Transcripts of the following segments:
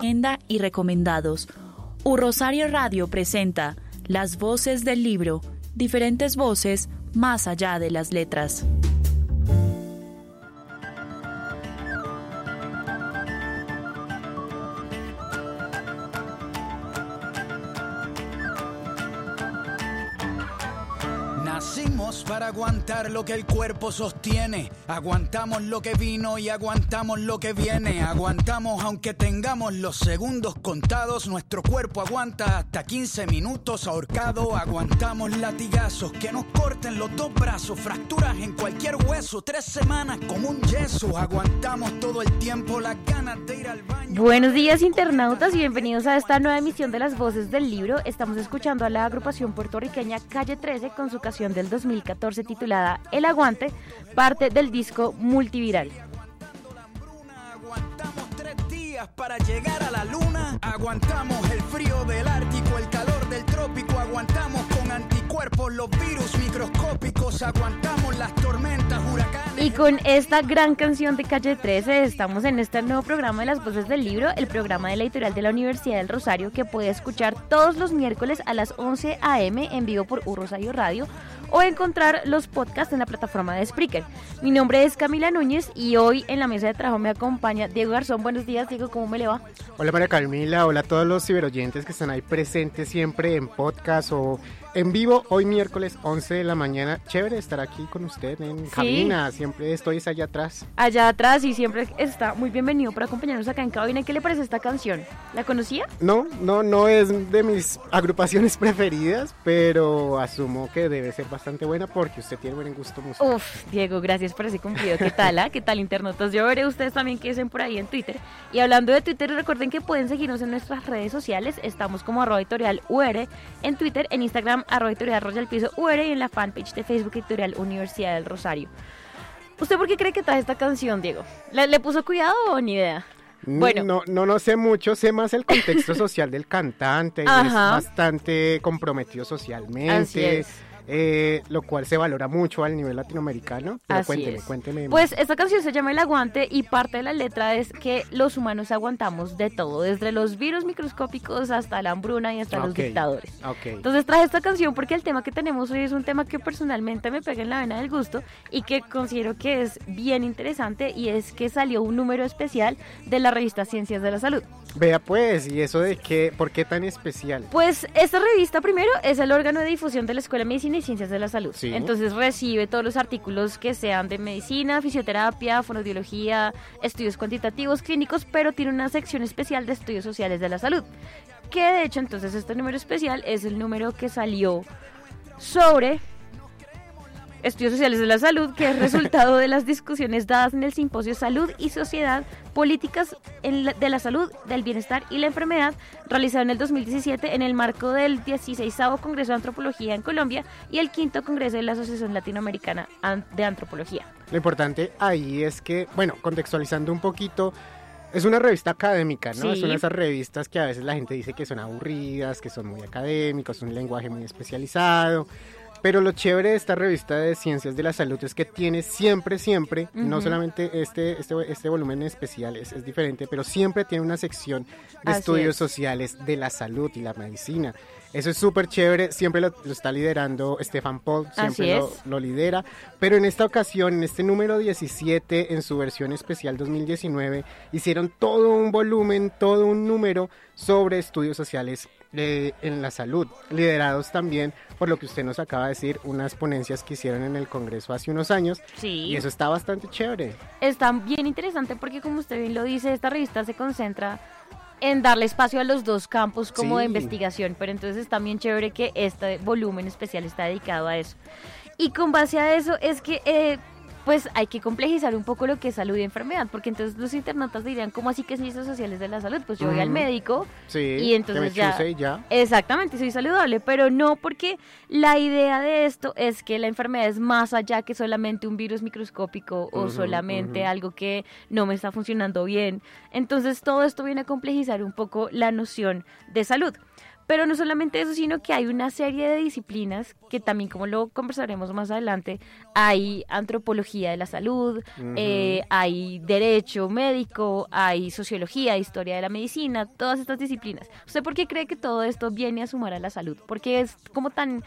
Agenda y recomendados. U Rosario Radio presenta Las voces del libro, diferentes voces más allá de las letras. Aguantar lo que el cuerpo sostiene. Aguantamos lo que vino y aguantamos lo que viene. Aguantamos aunque tengamos los segundos contados. Nuestro cuerpo aguanta hasta 15 minutos ahorcado. Aguantamos latigazos que nos corten los dos brazos. Fracturas en cualquier hueso. Tres semanas como un yeso. Aguantamos todo el tiempo las ganas de ir al baño. Buenos días internautas y bienvenidos a esta nueva emisión de las voces del libro. Estamos escuchando a la agrupación puertorriqueña Calle 13 con su canción del 2014 titulada El Aguante, parte del disco Multiviral. Aguantamos tres días para llegar a la luna. Aguantamos el frío del Ártico, el calor del trópico. Aguantamos con anticuerpos los virus microscópicos. Aguantamos las tormentas, huracanes. Y con esta gran canción de Calle 13 estamos en este nuevo programa de las voces del libro, el programa de la editorial de la Universidad del Rosario que puede escuchar todos los miércoles a las 11 a.m. en vivo por U Rosario Radio o encontrar los podcasts en la plataforma de Spreaker. Mi nombre es Camila Núñez y hoy en la mesa de trabajo me acompaña Diego Garzón. Buenos días, Diego, ¿cómo me le va? Hola María Camila, hola a todos los ciberoyentes que están ahí presentes siempre en podcast o en vivo hoy miércoles 11 de la mañana. Chévere estar aquí con usted en cabina, siempre estoy allá atrás. Allá atrás y siempre está muy bienvenido para acompañarnos acá en cabina. ¿Qué le parece esta canción? ¿La conocía? No, no, no es de mis agrupaciones preferidas, pero asumo que debe ser bastante buena porque usted tiene buen gusto musical. Uf, Diego, gracias por ese cumplido. ¿Qué tal? ah? ¿Qué tal, internautas? Yo veré ustedes también que dicen por ahí en Twitter. Y hablando de Twitter, recuerden que pueden seguirnos en nuestras redes sociales. Estamos como arroba editorial UR en Twitter, en Instagram arroba editorial Royal Piso UR y en la fanpage de Facebook editorial Universidad del Rosario. ¿Usted por qué cree que trae esta canción, Diego? ¿Le, le puso cuidado o ni idea? Bueno. No, no, no sé mucho, sé más el contexto social del cantante, es bastante comprometido socialmente. Así es. Eh, lo cual se valora mucho al nivel latinoamericano. Pero Así cuénteme, es. cuénteme. Pues esta canción se llama El Aguante y parte de la letra es que los humanos aguantamos de todo, desde los virus microscópicos hasta la hambruna y hasta los Ok, dictadores. ok. Entonces traje esta canción porque el tema que tenemos hoy es un tema que personalmente me pega en la vena del gusto y que considero que es bien interesante y es que salió un número especial de la revista Ciencias de la Salud. Vea pues, ¿y eso de qué? ¿Por qué tan especial? Pues esta revista primero es el órgano de difusión de la Escuela de Medicina y Ciencias de la Salud. Sí. Entonces recibe todos los artículos que sean de medicina, fisioterapia, fonoaudiología, estudios cuantitativos, clínicos, pero tiene una sección especial de estudios sociales de la salud. Que de hecho entonces este número especial es el número que salió sobre Estudios Sociales de la Salud, que es resultado de las discusiones dadas en el simposio Salud y Sociedad, Políticas en la- de la Salud, del Bienestar y la Enfermedad, realizado en el 2017 en el marco del 16 Congreso de Antropología en Colombia y el 5 Congreso de la Asociación Latinoamericana An- de Antropología. Lo importante ahí es que, bueno, contextualizando un poquito, es una revista académica, ¿no? Sí. Es una de esas revistas que a veces la gente dice que son aburridas, que son muy académicos, un lenguaje muy especializado. Pero lo chévere de esta revista de Ciencias de la Salud es que tiene siempre, siempre, no solamente este, este, este volumen en especial es, es diferente, pero siempre tiene una sección de Así estudios es. sociales de la salud y la medicina. Eso es súper chévere, siempre lo, lo está liderando Stefan Paul, siempre lo, lo lidera, pero en esta ocasión, en este número 17, en su versión especial 2019, hicieron todo un volumen, todo un número sobre estudios sociales en la salud, liderados también por lo que usted nos acaba de decir, unas ponencias que hicieron en el Congreso hace unos años, Sí. y eso está bastante chévere. Está bien interesante porque como usted bien lo dice, esta revista se concentra en darle espacio a los dos campos como de investigación, pero entonces está bien chévere que este volumen especial está dedicado a eso. Y con base a eso es que eh, pues hay que complejizar un poco lo que es salud y enfermedad, porque entonces los internautas dirían, ¿cómo así que es ciencias sociales de la salud? Pues yo voy al médico Sí, y entonces ya, y ya. Exactamente, soy saludable, pero no porque la idea de esto es que la enfermedad es más allá que solamente un virus microscópico o solamente algo que no me está funcionando bien. Entonces todo esto viene a complejizar un poco la noción de salud. Pero no solamente eso, sino que hay una serie de disciplinas que también, como lo conversaremos más adelante, hay antropología de la salud, eh, hay derecho médico, hay sociología, historia de la medicina, todas estas disciplinas. ¿Usted por qué cree que todo esto viene a sumar a la salud? Porque es como tan...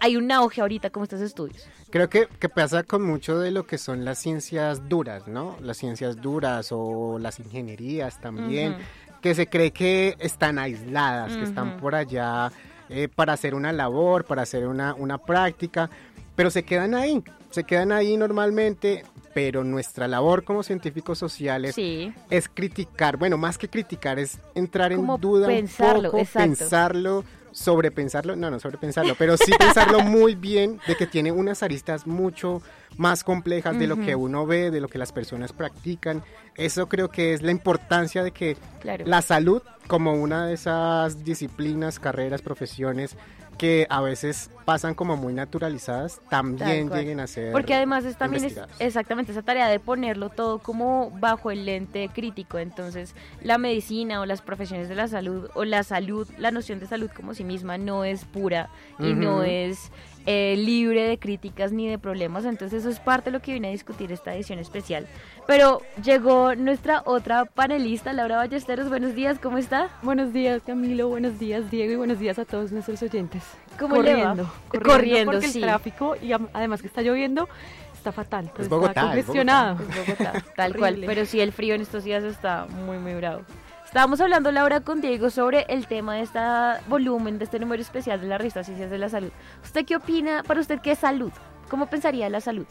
Hay un auge ahorita como estos estudios. Creo que, que pasa con mucho de lo que son las ciencias duras, ¿no? Las ciencias duras o las ingenierías también, Ujú. Que se cree que están aisladas, que están por allá eh, para hacer una labor, para hacer una, una práctica, pero se quedan ahí, se quedan ahí normalmente, pero nuestra labor como científicos sociales Sí. es criticar, bueno, más que criticar, es entrar en duda pensarlo, un poco, exacto. pensarlo, sobrepensarlo, no, no sobrepensarlo, pero sí pensarlo muy bien de que tiene unas aristas mucho más complejas de lo que uno ve, de lo que las personas practican. Eso creo que es la importancia de que Claro. la salud como una de esas disciplinas, carreras, profesiones que a veces pasan como muy naturalizadas, también lleguen a ser Porque además es también es exactamente esa tarea de ponerlo todo como bajo el lente crítico. Entonces, la medicina o las profesiones de la salud o la salud, la noción de salud como sí misma no es pura y no es eh, libre de críticas ni de problemas. Entonces, eso es parte de lo que viene a discutir esta edición especial. Pero llegó nuestra otra panelista, Laura Ballesteros. Buenos días, ¿cómo está? Buenos días Camilo, buenos días Diego y buenos días a todos nuestros oyentes. ¿Cómo le va? corriendo, corriendo, Corriendo, porque sí. el tráfico y además que está lloviendo está fatal. pues, Bogotá, está es congestionado. Es Bogotá, tal cual. Pero sí, el frío en estos días está muy, muy bravo. Estábamos hablando, Laura, con Diego sobre el tema de este volumen, de este número especial de la revista Ciencias de la Salud. ¿Usted qué opina? Para usted, ¿qué es salud? ¿Cómo pensaría la salud?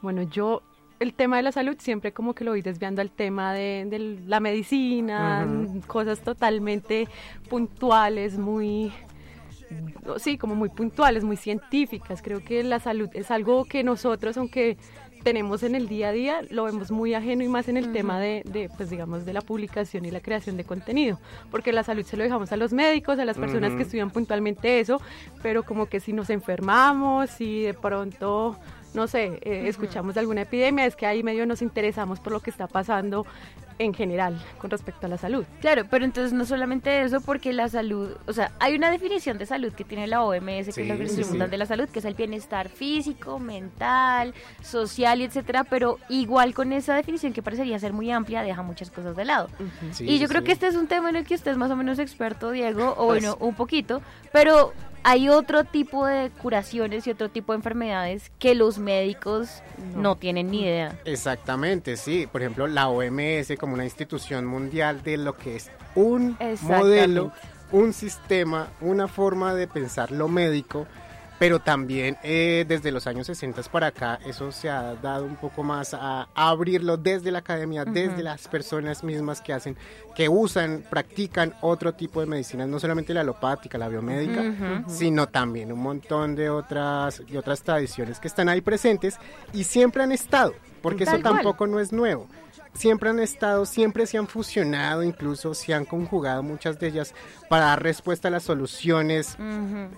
Bueno, yo el tema de la salud siempre como que lo voy desviando al tema de, de la medicina, cosas totalmente puntuales, muy sí, como muy puntuales, muy científicas. Creo que la salud es algo que nosotros, aunque tenemos en el día a día, lo vemos muy ajeno y más en el tema de, de, pues digamos, de la publicación y la creación de contenido, porque la salud se lo dejamos a los médicos, a las personas que estudian puntualmente eso, pero como que si nos enfermamos, si de pronto no sé, eh, escuchamos de alguna epidemia, es que ahí medio nos interesamos por lo que está pasando en general con respecto a la salud. Claro, pero entonces no solamente eso, porque la salud, o sea, hay una definición de salud que tiene la OMS, que Sí, es la Organización sí, Mundial sí. de la Salud, que es el bienestar físico, mental, social y etcétera, pero igual con esa definición que parecería ser muy amplia, deja muchas cosas de lado. Sí, y yo sí, creo sí. que este es un tema en el que usted es más o menos experto, Diego, o Pues- bueno, un poquito, pero hay otro tipo de curaciones y otro tipo de enfermedades que los médicos no, No. tienen ni idea. Exactamente, sí. Por ejemplo, la OMS como una institución mundial de lo que es un modelo, un sistema, una forma de pensar lo médico, pero también eh, desde los años 60 para acá eso se ha dado un poco más a, a abrirlo desde la academia, desde las personas mismas que hacen, que usan, practican otro tipo de medicinas, no solamente la alopática, la biomédica, sino también un montón de otras, de otras tradiciones que están ahí presentes y siempre han estado, porque Tal eso cual. tampoco no es nuevo. Siempre han estado, siempre se han fusionado, incluso se han conjugado muchas de ellas para dar respuesta a las soluciones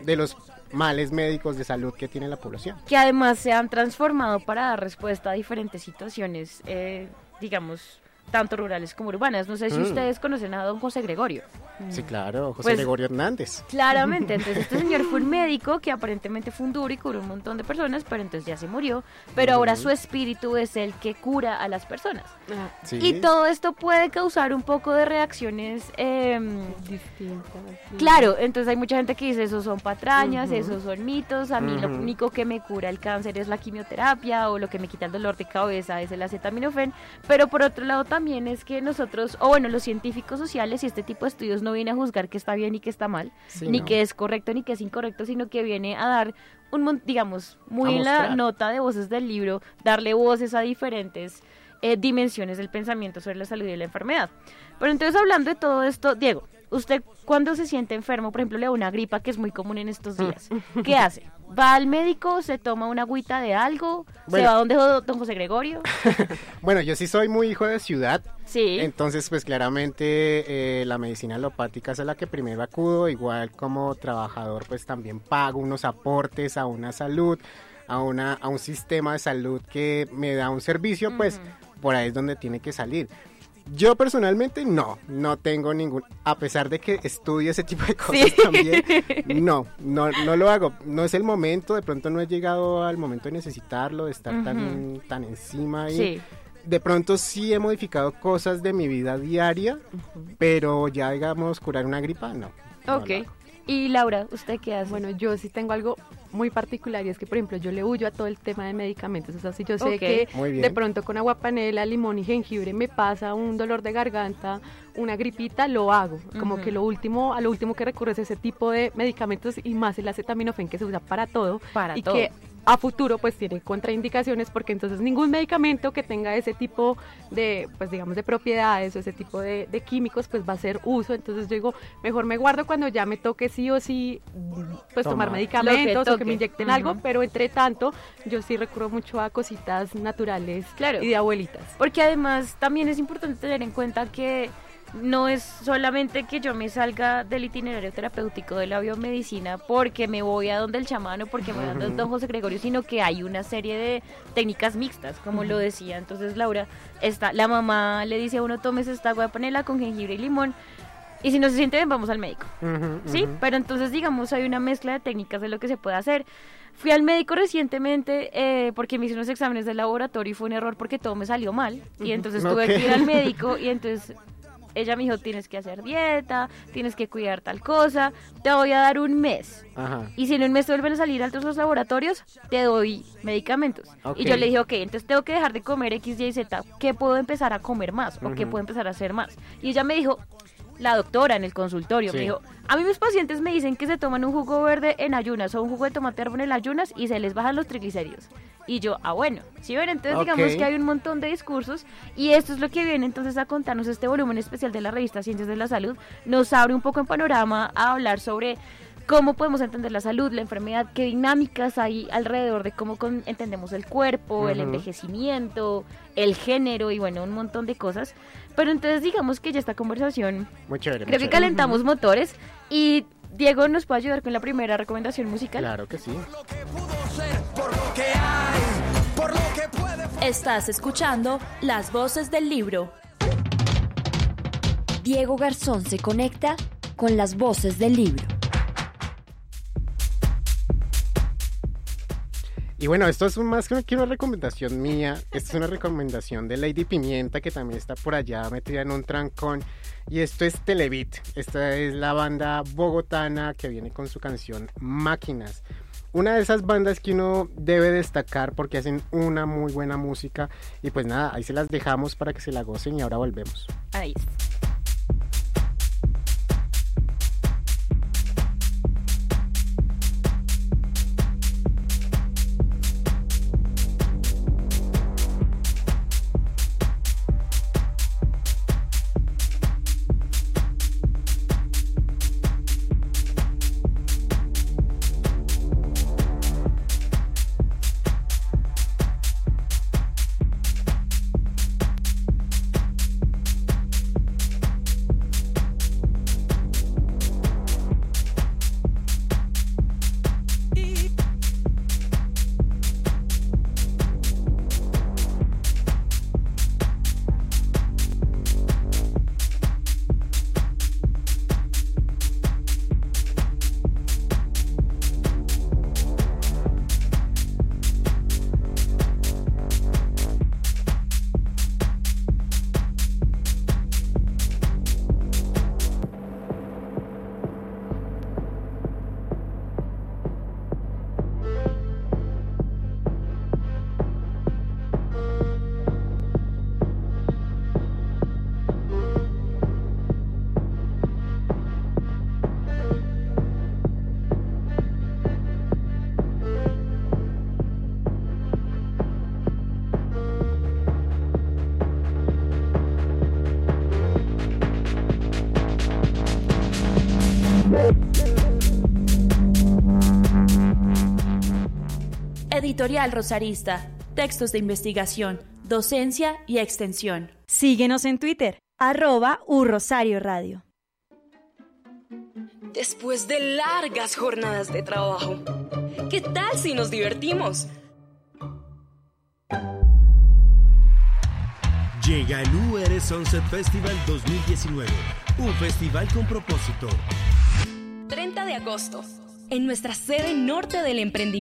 de los males médicos de salud que tiene la población. que además se han transformado para dar respuesta a diferentes situaciones, eh, digamos, tanto rurales como urbanas. No sé si Mm. ustedes conocen a don José Gregorio. Sí, claro, José Pues- Gregorio Hernández. Claramente, entonces este señor fue un médico que aparentemente fue un duro y curó un montón de personas, pero entonces ya se murió. Pero ahora su espíritu es el que cura a las personas. Ah, Sí. Y todo esto puede causar un poco de reacciones... em, distintas. sí. Claro, entonces hay mucha gente que dice esos son patrañas, esos son mitos, a mí lo único que me cura el cáncer es la quimioterapia o lo que me quita el dolor de cabeza es el acetaminofén, pero por otro lado también es que nosotros, o bueno, los científicos sociales y este tipo de estudios no viene a juzgar que está bien y que está mal, Sí, ni ¿no? que es correcto ni que es incorrecto, sino que viene a dar un, digamos, muy la nota de voces del libro, darle voces a diferentes eh, dimensiones del pensamiento sobre la salud y la enfermedad. Pero entonces hablando de todo esto, Diego, usted cuando se siente enfermo, por ejemplo, le da una gripa que es muy común en estos días, ¿qué hace? va al médico, se toma una agüita de algo, se Bueno. va donde don José Gregorio. Bueno, yo sí soy muy hijo de ciudad, Sí. entonces pues claramente eh, la medicina alopática es a la que primero acudo, igual como trabajador pues también pago unos aportes a una salud, a, una, a un sistema de salud que me da un servicio, pues por ahí es donde tiene que salir. Yo personalmente no, no tengo ningún, a pesar de que estudio ese tipo de cosas Sí. también, no, no, no lo hago, no es el momento, de pronto no he llegado al momento de necesitarlo, de estar tan, tan encima ahí. Sí. De pronto sí he modificado cosas de mi vida diaria, pero ya digamos curar una gripa, no. Ok. Y Laura, ¿usted qué hace? Bueno, yo sí tengo algo muy particular y es que, por ejemplo, yo le huyo a todo el tema de medicamentos. O sea, si yo sé que de pronto con agua panela, limón y jengibre me pasa un dolor de garganta, una gripita, lo hago. Como que lo último, a lo último que recurre es ese tipo de medicamentos y más el acetaminofén que se usa para todo. Para y todo. que a futuro pues tiene contraindicaciones porque entonces ningún medicamento que tenga ese tipo de pues digamos de propiedades o ese tipo de, de químicos pues va a ser uso entonces yo digo mejor me guardo cuando ya me toque sí o sí pues tomar Tomar. medicamentos Lo que o que toque. Me inyecten algo pero entre tanto yo sí recurro mucho a cositas naturales Claro. y de abuelitas Porque además también es importante tener en cuenta que no es solamente que yo me salga del itinerario terapéutico de la biomedicina porque me voy a donde el chamán o porque me voy a donde don José Gregorio, sino que hay una serie de técnicas mixtas, como lo decía entonces Laura. Está, la mamá le dice a uno, tomes esta agua de panela con jengibre y limón. Y si no se siente bien, vamos al médico. Ujú, Sí, ujú. pero entonces digamos hay una mezcla de técnicas de lo que se puede hacer. Fui al médico recientemente eh, porque me hice unos exámenes de laboratorio y fue un error porque todo me salió mal. Y entonces tuve Ok. que ir al médico y entonces ella me dijo, tienes que hacer dieta, tienes que cuidar tal cosa, te voy a dar un mes. Ajá. Y si en un mes te vuelven a salir altos los laboratorios, te doy medicamentos. Ok. Y yo le dije, ok, entonces tengo que dejar de comer X, Y, Z. ¿Qué puedo empezar a comer más? ¿O qué Ujú. puedo empezar a hacer más? Y ella me dijo, la doctora en el consultorio, Sí. me dijo, a mí mis pacientes me dicen que se toman un jugo verde en ayunas o un jugo de tomate árbol en ayunas y se les bajan los triglicéridos. Y yo, ah, bueno, si ven, entonces digamos que hay un montón de discursos y esto es lo que viene entonces a contarnos este volumen especial de la revista Ciencias de la Salud. Nos abre un poco en panorama a hablar sobre cómo podemos entender la salud, la enfermedad, qué dinámicas hay alrededor de cómo con- entendemos el cuerpo, el envejecimiento, el género y bueno, un montón de cosas. Pero entonces digamos que ya esta conversación, Muy chévere. muy creo que chévere. calentamos motores y Diego nos puede ayudar con la primera recomendación musical. Claro que sí. lo que pudo ser, por lo que hay, por lo que puede Estás escuchando Las Voces del Libro. Diego Garzón se conecta con las voces del libro. Y bueno, esto es más que una recomendación mía, esto es una recomendación de Lady Pimienta que también está por allá metida en un trancón y esto es Televit, esta es la banda bogotana que viene con su canción Máquinas. Una de esas bandas que uno debe destacar porque hacen una muy buena música y pues nada, ahí se las dejamos para que se la gocen y ahora volvemos. Ahí. Editorial Rosarista, textos de investigación, docencia y extensión. Síguenos en Twitter, arroba Rosario Radio. Después de largas jornadas de trabajo, ¿qué tal si nos divertimos? Llega el UR Sunset Festival 2019, un festival con propósito. 30 de agosto, en nuestra sede norte del emprendimiento.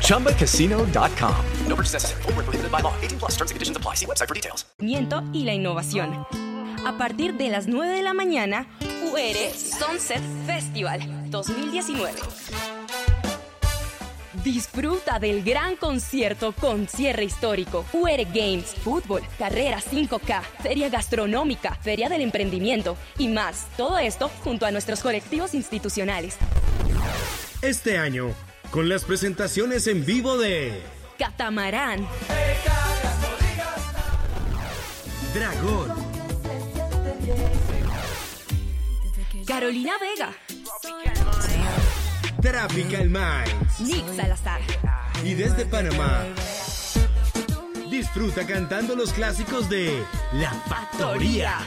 ChumbaCasino.com. No purchase necessary. Full prohibited by law. 18 plus terms and conditions apply. See website for details. Y la innovación. A partir de las 9 de la mañana, UR Sunset Festival 2019. Disfruta del gran concierto con cierre histórico, UR Games, fútbol, carrera 5K, feria gastronómica, feria del emprendimiento y más. Todo esto junto a nuestros colectivos institucionales. Este año, con las presentaciones en vivo de Catamarán, Dragón, Carolina Vega. Tropical Minds. Nick Salazar. Y desde Panamá. Disfruta cantando los clásicos de La Factoría.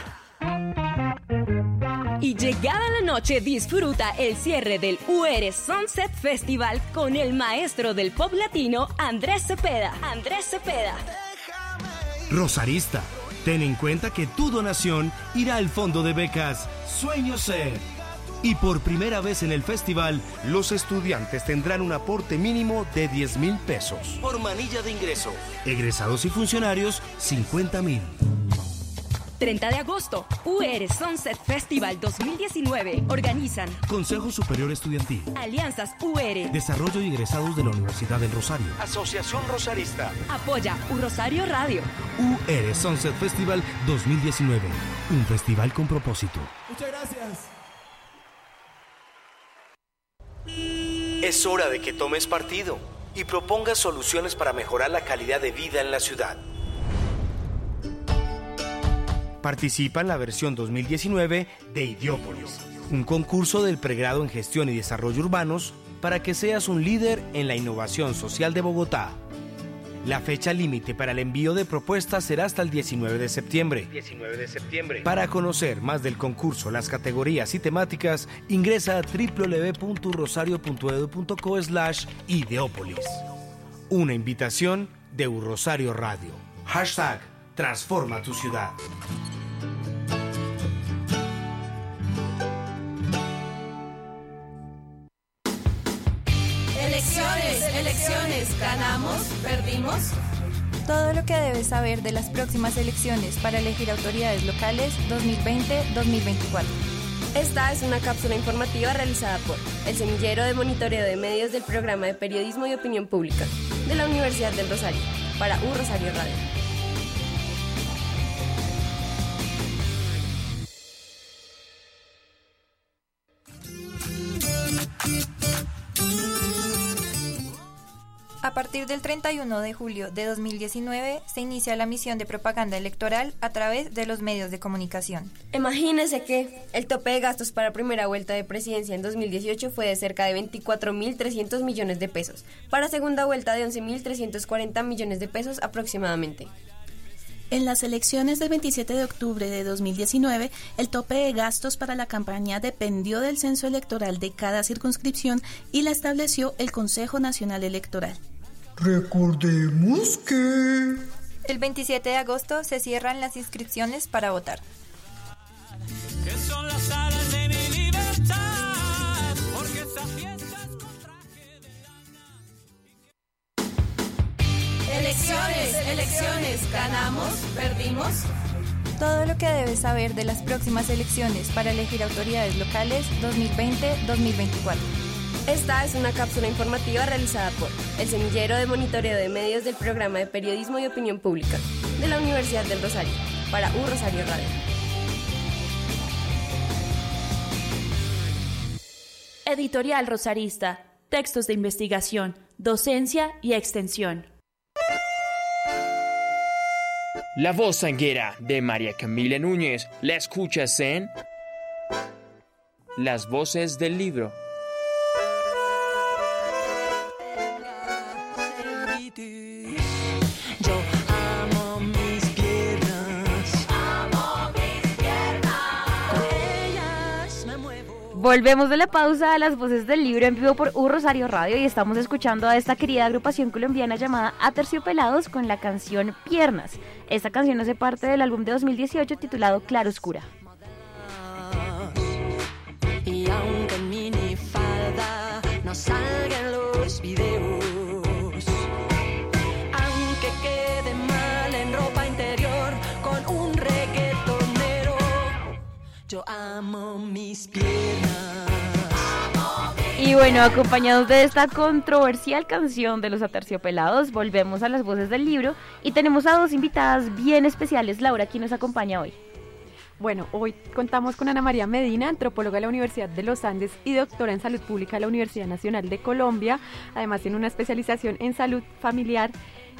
Y llegada la noche, disfruta el cierre del UR Sunset Festival con el maestro del pop latino, Andrés Cepeda. Andrés Cepeda. Rosarista, ten en cuenta que tu donación irá al fondo de becas Sueño Ser y por primera vez en el festival, los estudiantes tendrán un aporte mínimo de 10 mil pesos. Por manilla de ingreso. Egresados y funcionarios, 50 mil. 30 de agosto, UR Sunset Festival 2019. Organizan Consejo Superior Estudiantil, Alianzas UR, Desarrollo y Egresados de la Universidad del Rosario, Asociación Rosarista, Apoya U Rosario Radio. UR Sunset Festival 2019. Un festival con propósito. Muchas gracias. Es hora de que tomes partido y propongas soluciones para mejorar la calidad de vida en la ciudad. Participa en la versión 2019 de Idiópolis, un concurso del pregrado en gestión y desarrollo urbanos para que seas un líder en la innovación social de Bogotá. La fecha límite para el envío de propuestas será hasta el 19 de septiembre. 19 de septiembre. Para conocer más del concurso, las categorías y temáticas, ingresa a www.rosario.edu.co slash ideópolis. Una invitación de Rosario Radio. Hashtag Transforma tu ciudad. Elecciones, ganamos, perdimos. Todo lo que debes saber de las próximas elecciones para elegir autoridades locales 2020-2024. Esta es una cápsula informativa realizada por el Semillero de Monitoreo de Medios del Programa de Periodismo y Opinión Pública de la Universidad del Rosario, para U Rosario Radio. Partir del 31 de julio de 2019 se inicia la misión de propaganda electoral a través de los medios de comunicación. Imagínese que el tope de gastos para primera vuelta de presidencia en 2018 fue de cerca de 24.300 millones de pesos, para segunda vuelta de 11.340 millones de pesos aproximadamente. En las elecciones del 27 de octubre de 2019, el tope de gastos para la campaña dependió del censo electoral de cada circunscripción y la estableció el Consejo Nacional Electoral. Recordemos que... El 27 de agosto se cierran las inscripciones para votar. que son las alas de mi libertad, porque esta fiesta es con traje de Elecciones, elecciones, ganamos, perdimos. Todo lo que debes saber de las próximas elecciones para elegir autoridades locales 2020-2024. Esta es una cápsula informativa realizada por el Semillero de Monitoreo de Medios del Programa de Periodismo y Opinión Pública de la Universidad del Rosario, para Un Rosario Radio. Editorial Rosarista. Textos de investigación, docencia y extensión. La voz sanguera de María Camila Núñez la escuchas en Las voces del libro. Volvemos de la pausa a las voces del libro en vivo por U Rosario Radio y estamos escuchando a esta querida agrupación colombiana llamada Aterciopelados con la canción Piernas. Esta canción hace parte del álbum de 2018 titulado Claroscura. Y aunque en minifalda no salgan los videos, quede mal en ropa interior con un reggaetonero, yo amo mis piernas. Y bueno, acompañados de esta controversial canción de los Aterciopelados, volvemos a las voces del libro y tenemos a dos invitadas bien especiales. Laura, ¿quién nos acompaña hoy? Bueno, hoy contamos con Ana María Medina, antropóloga de la Universidad de los Andes y doctora en salud pública de la Universidad Nacional de Colombia. Además tiene una especialización en salud familiar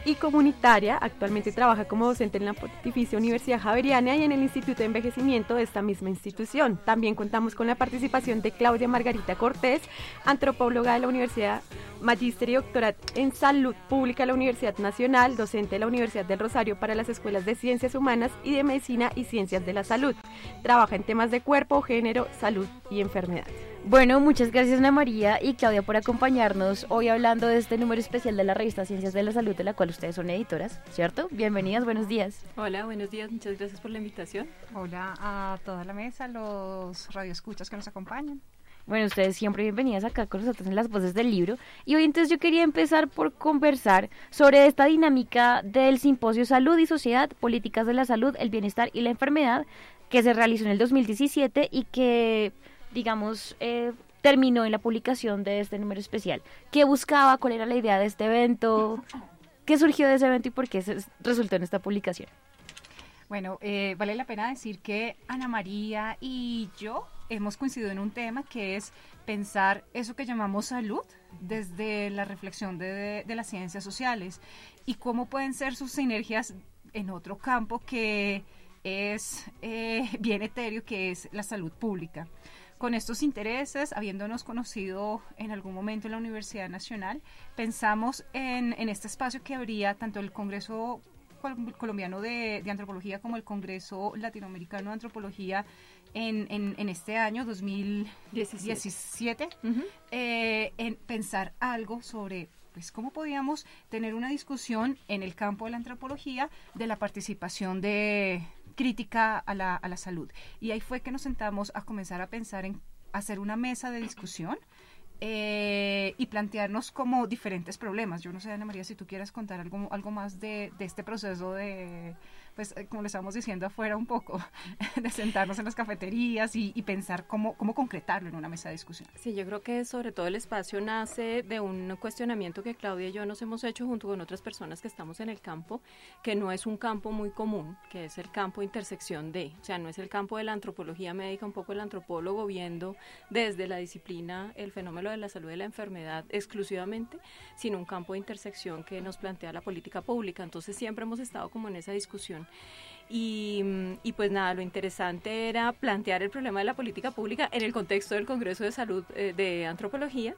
y comunitaria. Actualmente trabaja como docente en la Pontificia Universidad Javeriana y en el Instituto de Envejecimiento de esta misma institución. También contamos con la participación de Claudia Margarita Cortés, antropóloga de la Universidad Magíster y doctora en salud pública de la Universidad Nacional, docente de la Universidad del Rosario para las escuelas de ciencias humanas y de medicina y ciencias de la salud. Trabaja en temas de cuerpo, género, salud y enfermedad. Bueno, muchas gracias Ana María y Claudia por acompañarnos hoy hablando de este número especial de la revista Ciencias de la Salud, de la cual ustedes son editoras, ¿cierto? Bienvenidas, buenos días. Hola, buenos días, muchas gracias por la invitación. Hola a toda la mesa, los radioescuchas que nos acompañan. Bueno, ustedes siempre bienvenidas acá con nosotros en las voces del libro. Y hoy entonces yo quería empezar por conversar sobre esta dinámica del simposio Salud y Sociedad, Políticas de la Salud, el Bienestar y la Enfermedad, que se realizó en el 2017 y que, digamos, eh, terminó en la publicación de este número especial. ¿Qué buscaba? ¿Cuál era la idea de este evento? ¿Qué surgió de ese evento y por qué se resultó en esta publicación? Bueno, eh, vale la pena decir que Ana María y yo hemos coincidido en un tema que es pensar eso que llamamos salud desde la reflexión de, de las ciencias sociales y cómo pueden ser sus sinergias en otro campo que es eh, bien etéreo, que es la salud pública. Con estos intereses, habiéndonos conocido en algún momento en la Universidad Nacional, pensamos en, en este espacio que habría tanto el Congreso Col- colombiano de, de antropología como el Congreso latinoamericano de antropología en, en, en este año 2017 eh, en pensar algo sobre pues cómo podíamos tener una discusión en el campo de la antropología de la participación de crítica a la, a la salud y ahí fue que nos sentamos a comenzar a pensar en hacer una mesa de discusión eh, y plantearnos como diferentes problemas. Yo no sé, Ana María, si tú quieres contar algo, algo más de, de este proceso de, pues, eh, como le estamos diciendo afuera un poco, de sentarnos en las cafeterías y, y pensar cómo, cómo concretarlo en una mesa de discusión. Sí, yo creo que sobre todo el espacio nace de un cuestionamiento que Claudia y yo nos hemos hecho junto con otras personas que estamos en el campo, que no es un campo muy común, que es el campo intersección de, o sea, no es el campo de la antropología médica, un poco el antropólogo viendo desde la disciplina el fenómeno de la salud y la enfermedad exclusivamente, sino un campo de intersección que nos plantea la política pública. Entonces siempre hemos estado como en esa discusión. Y, mm, y, pues nada, lo interesante era plantear el problema de la política pública en el contexto del Congreso de Salud eh, de Antropología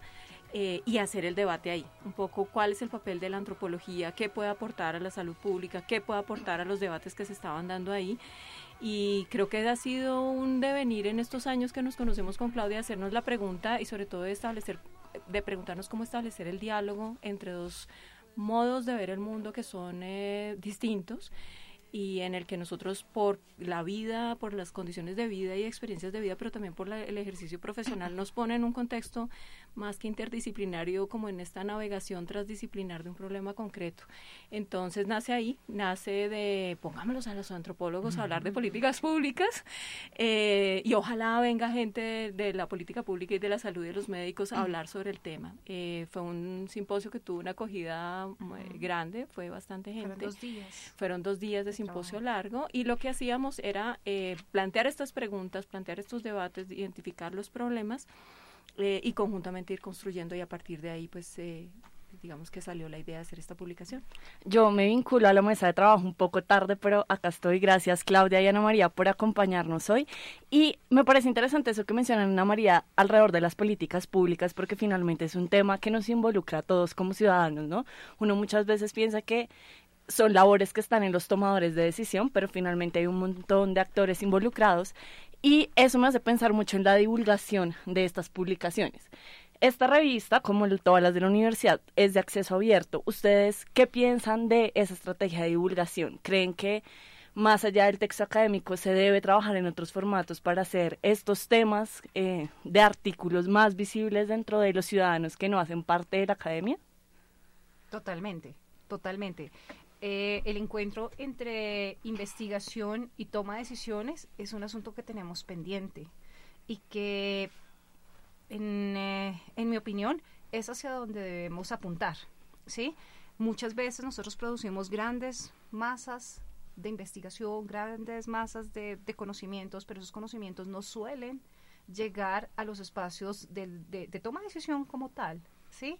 eh, y hacer el debate ahí. Un poco cuál es el papel de la antropología, qué puede aportar a la salud pública, qué puede aportar a los debates que se estaban dando ahí. Y creo que ha sido un devenir en estos años que nos conocemos con Claudia, hacernos la pregunta y sobre todo de establecer, de preguntarnos cómo establecer el diálogo entre dos modos de ver el mundo que son eh, distintos y en el que nosotros por la vida, por las condiciones de vida y experiencias de vida, pero también por la- el ejercicio profesional, nos pone en un contexto más que interdisciplinario, como en esta navegación transdisciplinar de un problema concreto. Entonces nace ahí, nace de, pongámoslos a los antropólogos a hablar de políticas públicas eh, y ojalá venga gente de, de la política pública y de la salud de los médicos a hablar sobre el tema. Eh, fue un simposio que tuvo una acogida eh, grande, fue bastante gente. Fueron dos días. Fueron dos días de simposio largo y lo que hacíamos era eh, plantear estas preguntas, plantear estos debates, identificar los problemas eh, y conjuntamente ir construyendo y a partir de ahí pues eh, digamos que salió la idea de hacer esta publicación. Yo me vinculo a la mesa de trabajo un poco tarde, pero acá estoy. Gracias Claudia y Ana María por acompañarnos hoy. Y me parece interesante eso que mencionan Ana María alrededor de las políticas públicas, porque finalmente es un tema que nos involucra a todos como ciudadanos, ¿no? Uno muchas veces piensa que son labores que están en los tomadores de decisión, pero finalmente hay un montón de actores involucrados y eso me hace pensar mucho en la divulgación de estas publicaciones. Esta revista, como todas las de la universidad, es de acceso abierto. ¿Ustedes qué piensan de esa estrategia de divulgación? ¿Creen que más allá del texto académico se debe trabajar en otros formatos para hacer estos temas eh, de artículos más visibles dentro de los ciudadanos que no hacen parte de la academia? Totalmente, totalmente. Eh, el encuentro entre investigación y toma de decisiones es un asunto que tenemos pendiente y que, en, eh, en mi opinión, es hacia donde debemos apuntar. ¿sí? Muchas veces nosotros producimos grandes masas de investigación, grandes masas de, de conocimientos, pero esos conocimientos no suelen llegar a los espacios del- de, de toma de decisión como tal, ¿sí?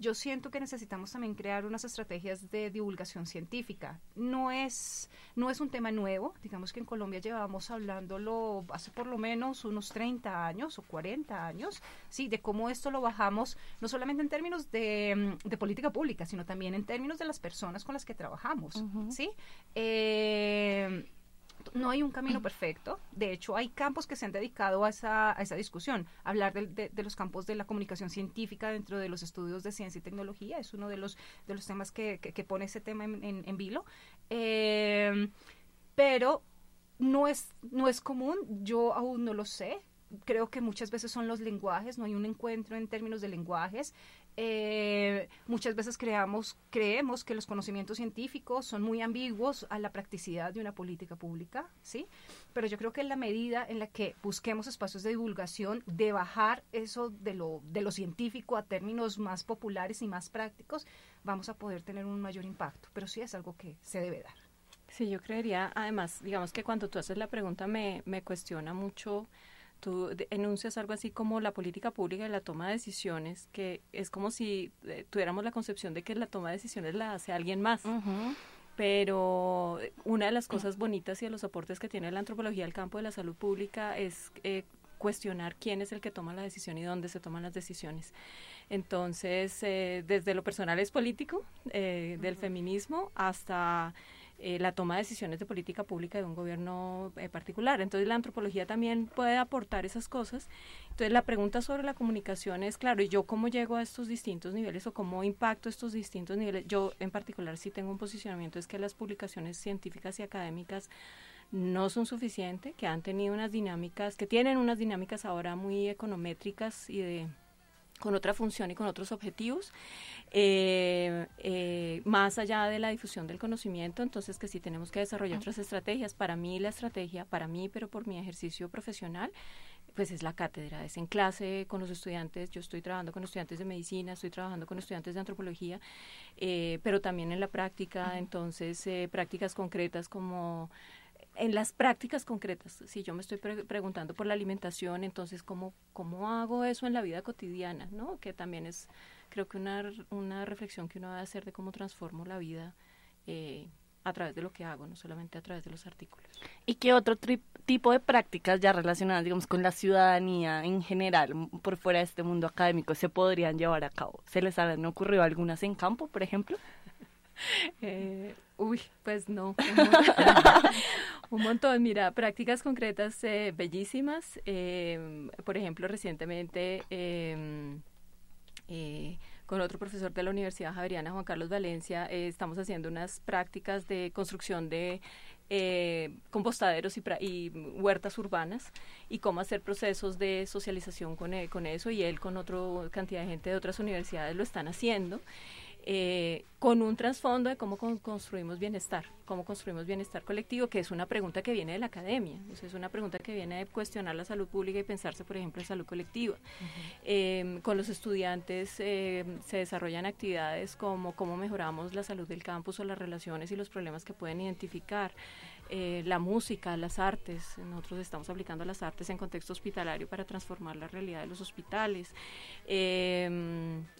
Yo siento que necesitamos también crear unas estrategias de divulgación científica. No es, no es un tema nuevo, digamos que en Colombia llevamos hablándolo hace por lo menos unos 30 años o 40 años, sí, de cómo esto lo bajamos, no solamente en términos de, de política pública, sino también en términos de las personas con las que trabajamos, ¿sí? Eh, no hay un camino perfecto. De hecho, hay campos que se han dedicado a esa, a esa discusión. Hablar de, de los campos de la comunicación científica dentro de los estudios de ciencia y tecnología es uno de los, de los temas que, que- que pone ese tema en, en- en vilo. Eh, pero no es, no es común, yo aún no lo sé. Creo que muchas veces son los lenguajes, no hay un encuentro en términos de lenguajes. Eh, muchas veces creamos, creemos que los conocimientos científicos son muy ambiguos a la practicidad de una política pública, ¿sí? Pero yo creo que en la medida en la que busquemos espacios de divulgación, de bajar eso de lo, de lo científico a términos más populares y más prácticos, vamos a poder tener un mayor impacto. Pero sí es algo que se debe dar. Sí, yo creería, además, digamos que cuando tú haces la pregunta me, me cuestiona mucho, tú enuncias algo así como la política pública y la toma de decisiones, que es como si eh, tuviéramos la concepción de que la toma de decisiones la hace alguien más. Pero una de las cosas bonitas y de los aportes que tiene la antropología al campo de la salud pública es eh, cuestionar quién es el que toma la decisión y dónde se toman las decisiones. Entonces, eh, desde lo personal es político, eh, del feminismo hasta eh, la toma de decisiones de política pública de un gobierno eh, particular. Entonces, la antropología también puede aportar esas cosas. Entonces, la pregunta sobre la comunicación es, claro, ¿y yo cómo llego a estos distintos niveles o cómo impacto estos distintos niveles? Yo, en particular, sí tengo un posicionamiento, es que las publicaciones científicas y académicas no son suficientes, que han tenido unas dinámicas, que tienen unas dinámicas ahora muy econométricas y de con otra función y con otros objetivos, eh, eh, más allá de la difusión del conocimiento, entonces que sí tenemos que desarrollar otras estrategias. Para mí la estrategia, para mí, pero por mi ejercicio profesional, pues es la cátedra, es en clase con los estudiantes, yo estoy trabajando con estudiantes de medicina, estoy trabajando con estudiantes de antropología, eh, pero también en la práctica, entonces eh, prácticas concretas como en las prácticas concretas, si yo me estoy pre- preguntando por la alimentación, entonces ¿cómo, cómo hago eso en la vida cotidiana, ¿no? Que también es, creo que una, una reflexión que uno debe hacer de cómo transformo la vida eh, a través de lo que hago, no solamente a través de los artículos. ¿Y qué otro tipo de prácticas ya relacionadas, digamos, con la ciudadanía en general, por fuera de este mundo académico, se podrían llevar a cabo? ¿Se les han ocurrido algunas en campo, por ejemplo? Eh, uy, pues no. Un montón. Mira, prácticas concretas eh, bellísimas. eh, por ejemplo, recientemente eh, eh, con otro profesor de la Universidad Javeriana, Juan Carlos Valencia, eh, estamos haciendo unas prácticas de construcción de eh, compostaderos y, y huertas urbanas y cómo hacer procesos de socialización con, e- con eso y él con otra cantidad de gente de otras universidades lo están haciendo eh, con un trasfondo de cómo con- construimos bienestar, cómo construimos bienestar colectivo, que es una pregunta que viene de la academia, o sea, es una pregunta que viene de cuestionar la salud pública y pensarse, por ejemplo, en salud colectiva. Eh, con los estudiantes eh, se desarrollan actividades como cómo mejoramos la salud del campus o las relaciones y los problemas que pueden identificar. Eh, la música, las artes, nosotros estamos aplicando las artes en contexto hospitalario para transformar la realidad de los hospitales. Eh,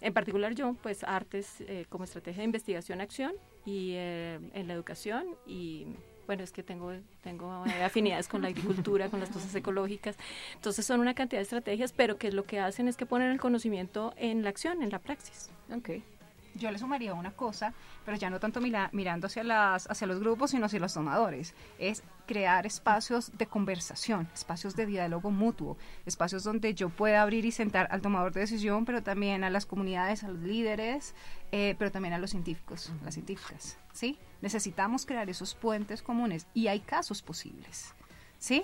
en particular yo, pues artes eh, como estrategia de investigación-acción y eh, en la educación y bueno, es que tengo, tengo eh, afinidades con la agricultura, con las cosas ecológicas. Entonces son una cantidad de estrategias, pero que lo que hacen es que ponen el conocimiento en la acción, en la praxis. Ok. Yo le sumaría una cosa, pero ya no tanto mira- mirando hacia, los grupos, sino hacia los tomadores. Es crear espacios de conversación, espacios de diálogo mutuo, espacios donde yo pueda abrir y sentar al tomador de decisión, pero también a las comunidades, a los líderes, eh, pero también a los científicos, las científicas. ¿sí? Necesitamos crear esos puentes comunes y hay casos posibles. ¿sí?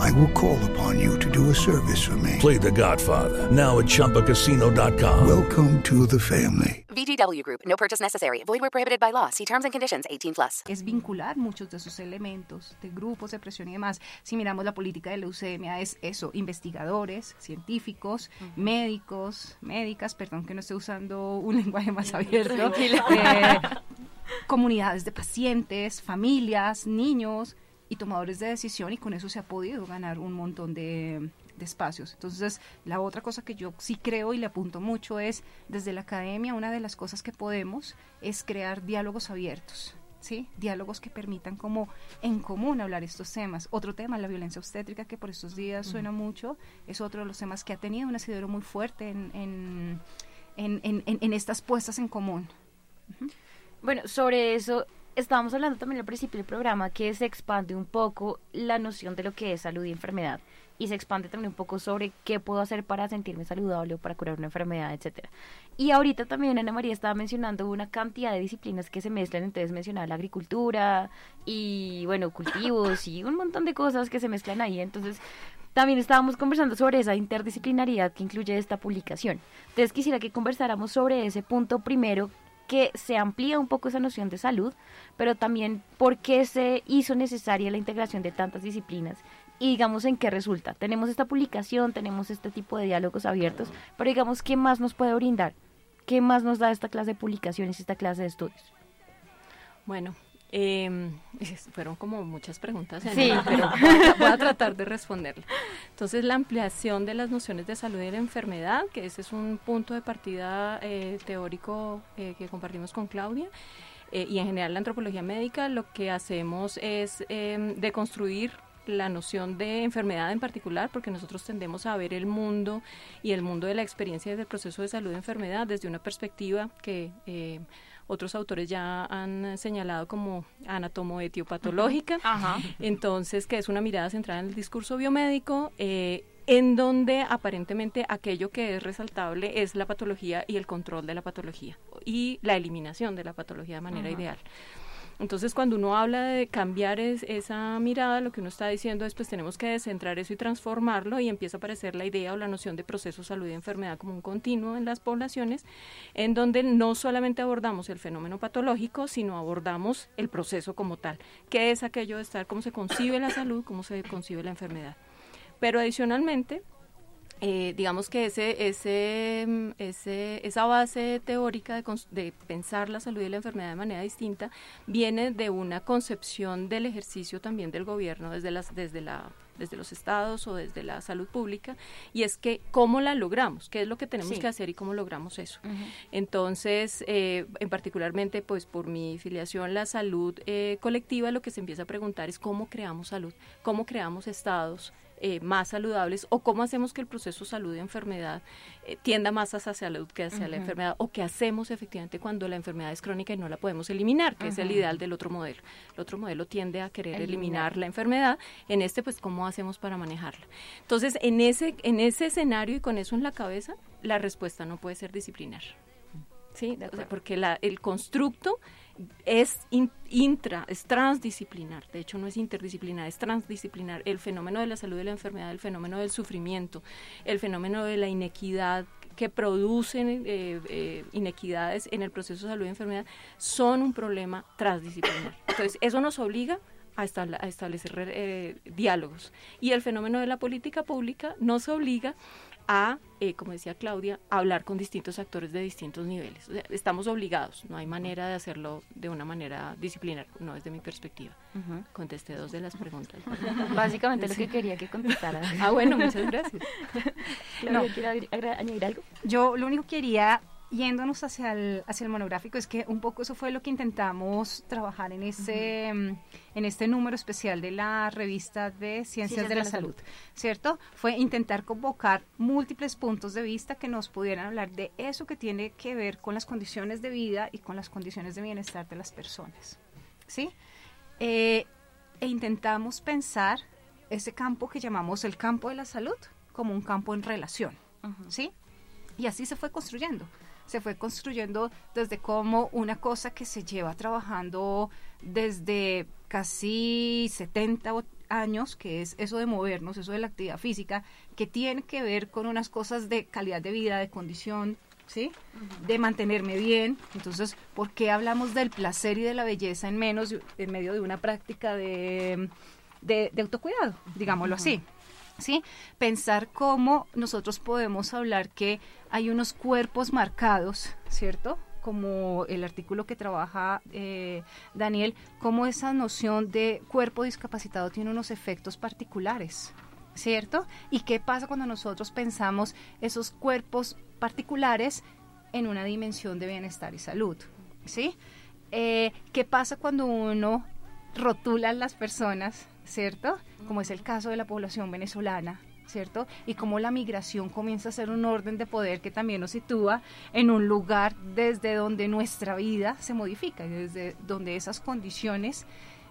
I will call upon you to do a service for me. Play The Godfather now at ChumbaCasino.com. Welcome to the family. VGW Group. No purchase necessary. Void where prohibited by law. See terms and conditions. 18 plus. es vincular muchos de esos elementos de grupos de presión y demás. Si miramos la política de leucemia, es eso, investigadores, científicos, médicos, médicas, perdón que no esté usando un lenguaje más abierto, eh, comunidades de pacientes, familias, niños y tomadores de decisión y con eso se ha podido ganar un montón de, de espacios. Entonces, la otra cosa que yo sí creo y le apunto mucho es, desde la academia, una de las cosas que podemos es crear diálogos abiertos. ¿Sí? Diálogos que permitan como en común hablar estos temas. Otro tema, la violencia obstétrica, que por estos días suena mucho, es otro de los temas que ha tenido un asidero muy fuerte en, en, en, en- en- en estas puestas en común. Bueno, sobre eso estábamos hablando también al principio del programa que se expande un poco la noción de lo que es salud y enfermedad y se expande también un poco sobre qué puedo hacer para sentirme saludable o para curar una enfermedad, etcétera. Y ahorita también Ana María estaba mencionando una cantidad de disciplinas que se mezclan, entonces mencionaba la agricultura y bueno, cultivos y un montón de cosas que se mezclan ahí, entonces también estábamos conversando sobre esa interdisciplinariedad que incluye esta publicación. Entonces quisiera que conversáramos sobre ese punto primero que se amplía un poco esa noción de salud, pero también por qué se hizo necesaria la integración de tantas disciplinas y digamos en qué resulta. Tenemos esta publicación, tenemos este tipo de diálogos abiertos, pero digamos qué más nos puede brindar, qué más nos da esta clase de publicaciones, esta clase de estudios. Bueno, eh, fueron como muchas preguntas, en Sí. una, pero voy a, voy a tratar de responderla. Entonces, la ampliación de las nociones de salud y de la enfermedad, que ese es un punto de partida eh, teórico eh, que compartimos con Claudia. eh, y en general la antropología médica lo que hacemos es eh, deconstruir la noción de enfermedad en particular, porque nosotros tendemos a ver el mundo y el mundo de la experiencia del proceso de salud y enfermedad desde una perspectiva que eh, otros autores ya han señalado como anatomoetiopatológica, Ajá. entonces que es una mirada centrada en el discurso biomédico, eh, en donde aparentemente aquello que es resaltable es la patología y el control de la patología y la eliminación de la patología de manera Ajá. ideal. Entonces, cuando uno habla de cambiar es- esa mirada, lo que uno está diciendo es, pues tenemos que descentrar eso y transformarlo y empieza a aparecer la idea o la noción de proceso, salud y enfermedad como un continuo en las poblaciones, en donde no solamente abordamos el fenómeno patológico, sino abordamos el proceso como tal, que es aquello de estar, cómo se concibe la salud, cómo se concibe la enfermedad. Pero adicionalmente, eh, digamos que ese, ese, mm, ese, esa base teórica de, pensar la salud y la enfermedad de manera distinta viene de una concepción del ejercicio también del gobierno desde, las, desde, la, desde los estados o desde la salud pública y es que cómo la logramos, qué es lo que tenemos Sí. que hacer y cómo logramos eso. Entonces, eh, en particularmente, pues por mi filiación, la salud eh, colectiva, lo que se empieza a preguntar es cómo creamos salud, cómo creamos estados eh, más saludables o cómo hacemos que el proceso salud y enfermedad eh, tienda más hacia salud que hacia la enfermedad o qué hacemos efectivamente cuando la enfermedad es crónica y no la podemos eliminar, que es el ideal del otro modelo. El otro modelo tiende a querer eliminar, Eliminar. la enfermedad, en este pues cómo hacemos para manejarla. Entonces, en ese en ese escenario y con eso en la cabeza, la respuesta no puede ser disciplinar. ¿sí? O sea, porque la, el constructo es in- intra, es transdisciplinar, de hecho no es interdisciplinar, es transdisciplinar. El fenómeno de la salud y la enfermedad, el fenómeno del sufrimiento, el fenómeno de la inequidad que producen eh, eh, inequidades en el proceso de salud y enfermedad son un problema transdisciplinar. Entonces, eso nos obliga a, a establecer eh, diálogos. Y el fenómeno de la política pública nos obliga a, eh, como decía Claudia, a hablar con distintos actores de distintos niveles. O sea, estamos obligados, no hay manera de hacerlo de una manera disciplinar, no desde mi perspectiva. Ujú. Contesté dos de las preguntas. Básicamente lo que quería que contestara. Ah, bueno, muchas gracias. Claudia, No. ¿quiere añadir algo? Yo lo único que quería, yéndonos hacia el, hacia el monográfico, es que un poco eso fue lo que intentamos trabajar en ese, mm, en este número especial de la revista de Ciencias, de la, Salud, ¿cierto? Fue intentar convocar múltiples puntos de vista que nos pudieran hablar de eso que tiene que ver con las condiciones de vida y con las condiciones de bienestar de las personas, ¿sí? Eh, e intentamos pensar ese campo que llamamos el campo de la salud como un campo en relación, ¿sí? Y así se fue construyendo. Se fue construyendo desde como una cosa que se lleva trabajando desde casi 70 o- años, que es eso de movernos, eso de la actividad física, que tiene que ver con unas cosas de calidad de vida, de condición, ¿sí? De mantenerme bien. Entonces, ¿por qué hablamos del placer y de la belleza en menos, en medio de una práctica de, de, de autocuidado, digámoslo así? ¿Sí? Pensar cómo nosotros podemos hablar que hay unos cuerpos marcados, ¿cierto? Como el artículo que trabaja eh, Daniel, cómo esa noción de cuerpo discapacitado tiene unos efectos particulares, ¿cierto? ¿Y qué pasa cuando nosotros pensamos esos cuerpos particulares en una dimensión de bienestar y salud, ¿sí? Eh, ¿Qué pasa cuando uno rotula a las personas, ¿cierto? Como es el caso de la población venezolana, ¿cierto? Y cómo la migración comienza a ser un orden de poder que también nos sitúa en un lugar desde donde nuestra vida se modifica, desde donde esas condiciones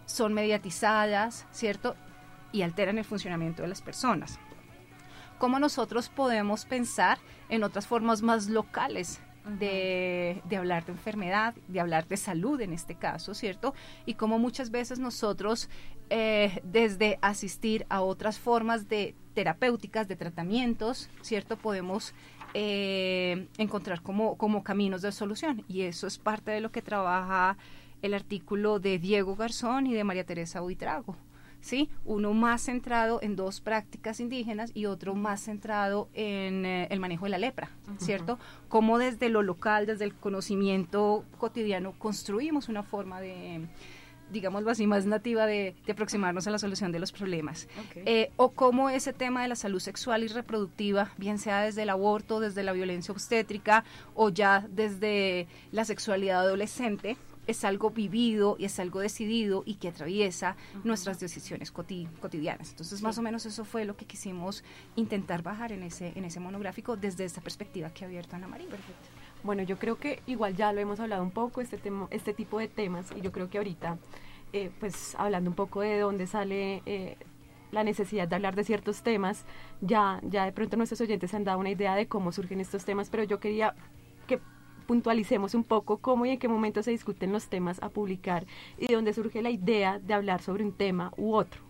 son mediatizadas, ¿cierto? Y alteran el funcionamiento de las personas. ¿Cómo nosotros podemos pensar en otras formas más locales de, de hablar de enfermedad, de hablar de salud en este caso, ¿cierto? Y cómo muchas veces nosotros, eh, desde asistir a otras formas de terapéuticas, de tratamientos, ¿cierto? Podemos eh, encontrar como, como caminos de solución. Y eso es parte de lo que trabaja el artículo de Diego Garzón y de María Teresa Buitrago. ¿Sí? Uno más centrado en dos prácticas indígenas y otro más centrado en eh, el manejo de la lepra, ¿cierto? Cómo desde lo local, desde el conocimiento cotidiano, construimos una forma de, digámoslo así, más nativa de, de aproximarnos a la solución de los problemas. Eh, o cómo ese tema de la salud sexual y reproductiva, bien sea desde el aborto, desde la violencia obstétrica o ya desde la sexualidad adolescente, es algo vivido y es algo decidido y que atraviesa nuestras decisiones coti- cotidianas. Entonces, más o menos eso fue lo que quisimos intentar bajar en ese, en ese monográfico desde esta perspectiva que ha abierto Ana María. Bueno, yo creo que igual ya lo hemos hablado un poco, este, tema, este tipo de temas, y yo creo que ahorita, eh, pues hablando un poco de dónde sale eh, la necesidad de hablar de ciertos temas, ya, ya de pronto nuestros oyentes han dado una idea de cómo surgen estos temas, pero yo quería que puntualicemos un poco cómo y en qué momento se discuten los temas a publicar y de dónde surge la idea de hablar sobre un tema u otro.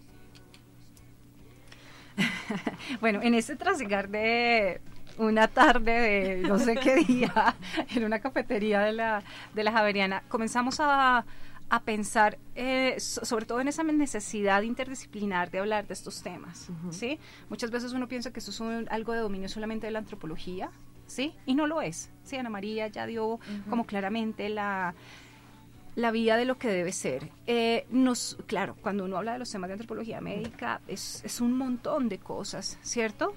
bueno, en ese trasigar de una tarde de no sé qué día en una cafetería de la, de la Javeriana, comenzamos a, a pensar eh, so- sobre todo en esa necesidad interdisciplinar de hablar de estos temas, ¿sí? Muchas veces uno piensa que esto es un- algo de dominio solamente de la antropología, ¿sí? Y no lo es, ¿sí? Ana María ya dio como claramente la, la vía de lo que debe ser. Eh, nos, claro, cuando uno habla de los temas de antropología médica, es, es un montón de cosas, ¿cierto?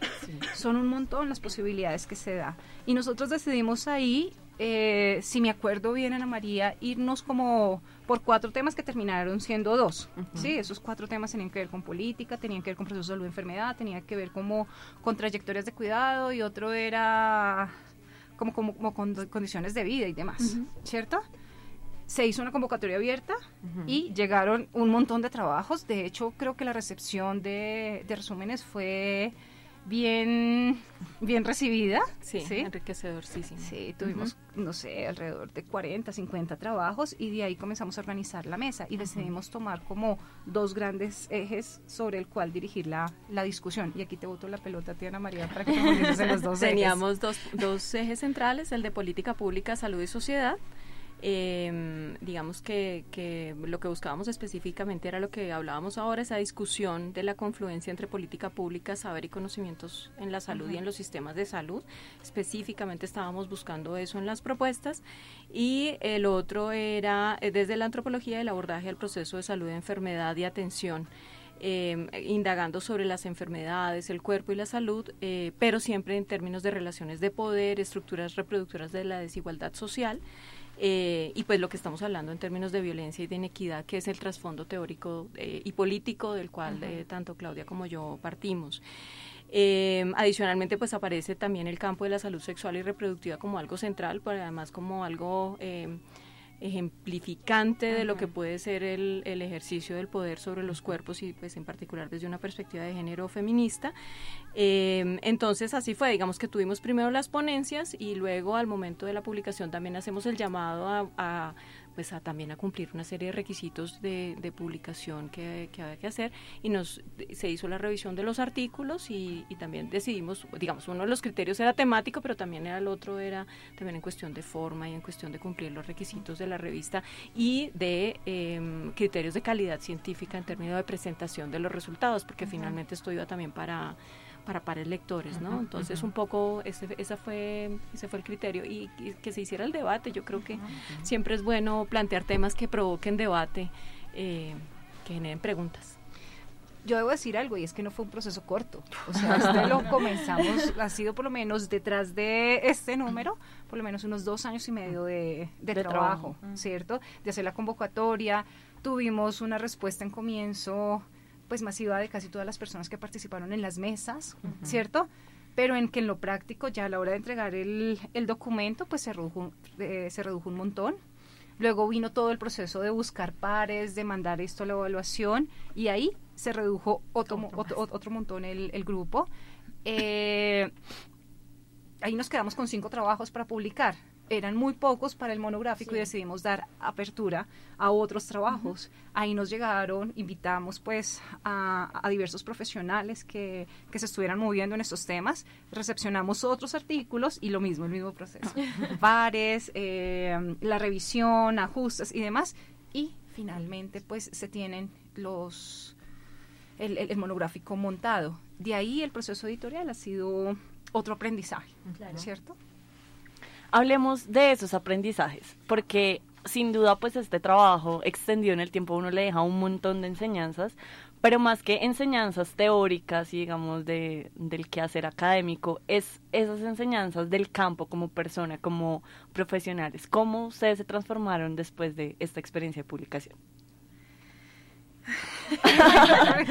Son un montón las posibilidades que se da. Y nosotros decidimos ahí, eh, si me acuerdo bien, Ana María, irnos como por cuatro temas que terminaron siendo dos. Sí, esos cuatro temas tenían que ver con política, tenían que ver con procesos de salud y enfermedad, tenían que ver como con trayectorias de cuidado y otro era como, como, como con condiciones de vida y demás, ¿cierto? se hizo una convocatoria abierta y llegaron un montón de trabajos. De hecho, creo que la recepción de, de resúmenes fue bien, bien recibida. Sí, enriquecedor, sí, sí. Sí, tuvimos, no sé, alrededor de 40, 50 trabajos y de ahí comenzamos a organizar la mesa y decidimos tomar como dos grandes ejes sobre el cual dirigir la, la discusión. Y aquí te boto la pelota, Tiana María, para que en los dos ejes. Teníamos dos, dos ejes centrales, el de política pública, salud y sociedad. Eh, digamos que, que lo que buscábamos específicamente era lo que hablábamos ahora, esa discusión de la confluencia entre política pública, saber y conocimientos en la salud y en los sistemas de salud. Específicamente estábamos buscando eso en las propuestas. Y el otro era eh, desde la antropología el abordaje del proceso de salud, enfermedad y atención eh, indagando sobre las enfermedades, el cuerpo y la salud, eh, pero siempre en términos de relaciones de poder, estructuras reproductoras de la desigualdad social. Eh, y pues lo que estamos hablando en términos de violencia y de inequidad, que es el trasfondo teórico eh, y político del cual eh, tanto Claudia como yo partimos. Eh, adicionalmente, pues aparece también el campo de la salud sexual y reproductiva como algo central, pero además como algo eh, ejemplificante de lo que puede ser el, el ejercicio del poder sobre los cuerpos y pues en particular desde una perspectiva de género feminista. Eh, entonces así fue, digamos que tuvimos primero las ponencias y luego al momento de la publicación también hacemos el llamado a, a, pues a también a cumplir una serie de requisitos de, de publicación que, que había que hacer. Y nos se hizo la revisión de los artículos y, y también decidimos, digamos, uno de los criterios era temático, pero también era el otro era también en cuestión de forma y en cuestión de cumplir los requisitos de la revista y de eh, criterios de calidad científica en términos de presentación de los resultados, porque finalmente esto iba también para para pares lectores, ¿no? Entonces un poco ese, esa fue, ese fue el criterio y, y que se hiciera el debate. Yo creo que siempre es bueno plantear temas que provoquen debate, eh, que generen preguntas. Yo debo decir algo y es que no fue un proceso corto. O sea, este lo comenzamos, ha sido por lo menos detrás de este número, por lo menos unos dos años y medio de, de De trabajo, trabajo. ¿cierto? De hacer la convocatoria. Tuvimos una respuesta en comienzo, pues masiva de casi todas las personas que participaron en las mesas, ¿cierto? Pero en que en lo práctico, ya a la hora de entregar el, el documento, pues se redujo, eh, se redujo un montón. Luego vino todo el proceso de buscar pares, de mandar esto a la evaluación y ahí se redujo otro, mo- otro, otro montón el, el grupo. Eh, ahí nos quedamos con cinco trabajos para publicar. Eran muy pocos para el monográfico y decidimos dar apertura a otros trabajos. Ahí nos llegaron, invitamos pues a, a diversos profesionales que, que se estuvieran moviendo en estos temas, recepcionamos otros artículos y lo mismo, el mismo proceso. Pares, eh, la revisión, ajustes y demás. Y finalmente pues se tienen los el, el- el monográfico montado. De ahí el proceso editorial ha sido otro aprendizaje, ¿cierto? Hablemos de esos aprendizajes, porque sin duda pues este trabajo extendido en el tiempo a uno le deja un montón de enseñanzas, pero más que enseñanzas teóricas y digamos de, del quehacer académico, es esas enseñanzas del campo como persona, como profesionales. ¿Cómo ustedes se transformaron después de esta experiencia de publicación?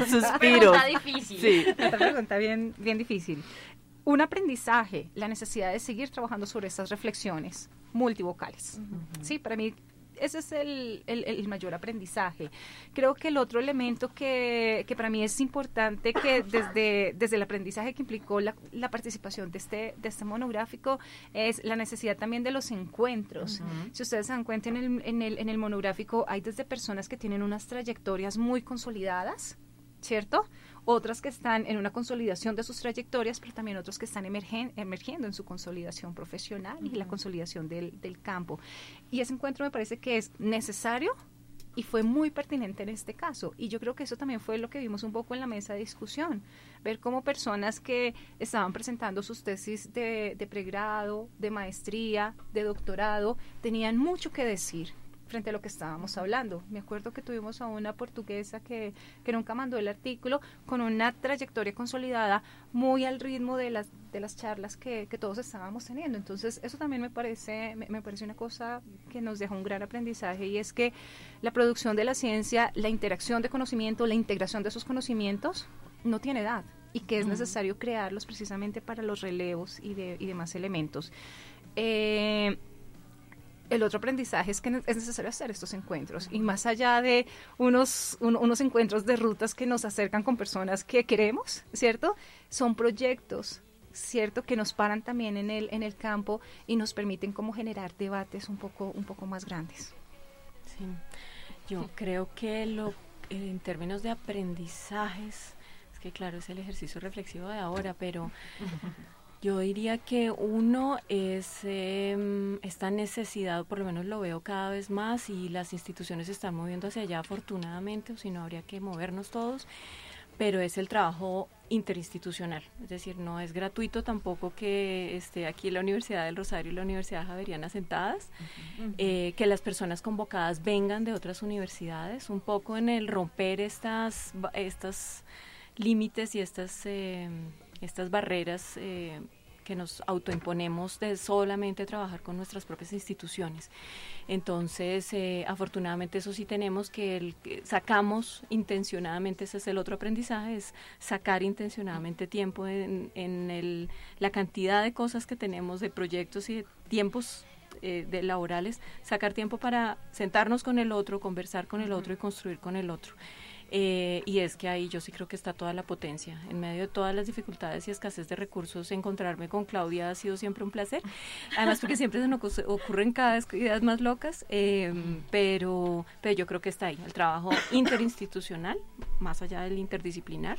Suspiros. Pregunta difícil. Sí. Otra pregunta bien, bien difícil. Un aprendizaje, la necesidad de seguir trabajando sobre estas reflexiones multivocales. Sí, para mí ese es el, el- el mayor aprendizaje. Creo que el otro elemento que, que para mí es importante, que desde, desde el aprendizaje que implicó la, la participación de este, de este monográfico, es la necesidad también de los encuentros. Si ustedes se dan cuenta, en el, en, el, en el monográfico hay desde personas que tienen unas trayectorias muy consolidadas, ¿cierto? Otras que están en una consolidación de sus trayectorias, pero también otros que están emergen- emergiendo en su consolidación profesional y la consolidación del, del campo. Y ese encuentro me parece que es necesario y fue muy pertinente en este caso. Y yo creo que eso también fue lo que vimos un poco en la mesa de discusión, ver cómo personas que estaban presentando sus tesis de, de pregrado, de maestría, de doctorado, tenían mucho que decir frente a lo que estábamos hablando. Me acuerdo que tuvimos a una portuguesa que, que nunca mandó el artículo con una trayectoria consolidada muy al ritmo de las, de las charlas que, que todos estábamos teniendo. Entonces, eso también me parece, me, me parece una cosa que nos deja un gran aprendizaje y es que la producción de la ciencia, la interacción de conocimiento, la integración de esos conocimientos no tiene edad y que es necesario crearlos precisamente para los relevos y, de, y demás elementos. Eh, el otro aprendizaje es que es necesario hacer estos encuentros y más allá de unos, un- unos encuentros de rutas que nos acercan con personas que queremos, ¿cierto? Son proyectos, ¿cierto? Que nos paran también en el, en el campo y nos permiten como generar debates un poco, un poco más grandes. Sí. Yo creo que lo, eh, en términos de aprendizajes, es que claro, es el ejercicio reflexivo de ahora, pero yo diría que uno es em, esta necesidad, por lo menos lo veo cada vez más y las instituciones se están moviendo hacia allá afortunadamente, o si no habría que movernos todos, pero es el trabajo interinstitucional, es decir, no es gratuito tampoco que esté aquí la Universidad del Rosario y la Universidad Javeriana sentadas, eh, que las personas convocadas vengan de otras universidades, un poco en el romper estas, estas límites y estas, eh, estas barreras eh, que nos autoimponemos de solamente trabajar con nuestras propias instituciones. Entonces, eh, afortunadamente eso sí tenemos que, el, sacamos intencionadamente, ese es el otro aprendizaje, es sacar intencionadamente tiempo en, en el, la cantidad de cosas que tenemos, de proyectos y de tiempos eh, de laborales, sacar tiempo para sentarnos con el otro, conversar con el otro y construir con el otro. Eh, y es que ahí yo sí creo que está toda la potencia. En medio de todas las dificultades y escasez de recursos, encontrarme con Claudia ha sido siempre un placer. Además, porque siempre se nos ocurren cada vez ideas más locas, eh, pero, pero yo creo que está ahí el trabajo interinstitucional, más allá del interdisciplinar,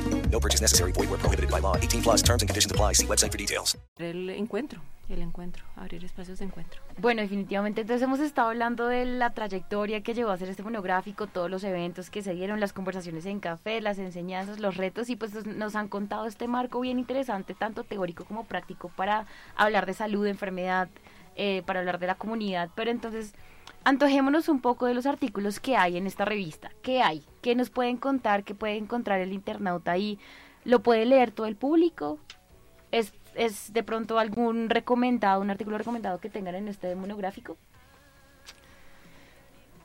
No purchase necessary. Void where prohibited by law. 18 plus terms and conditions apply. See website for details. el encuentro, el encuentro, abrir espacios de encuentro. Bueno, definitivamente entonces hemos estado hablando de la trayectoria que llevó a hacer este monográfico, todos los eventos que se dieron, las conversaciones en café, las enseñanzas, los retos y pues nos han contado este marco bien interesante, tanto teórico como práctico, para hablar de salud, enfermedad, eh, para hablar de la comunidad. Pero entonces, antojémonos un poco de los artículos que hay en esta revista. ¿Qué hay? ¿Qué nos pueden contar? ¿Qué puede encontrar el internauta ahí? ¿Lo puede leer todo el público? ¿Es, es de pronto algún recomendado, un artículo recomendado que tengan en este monográfico?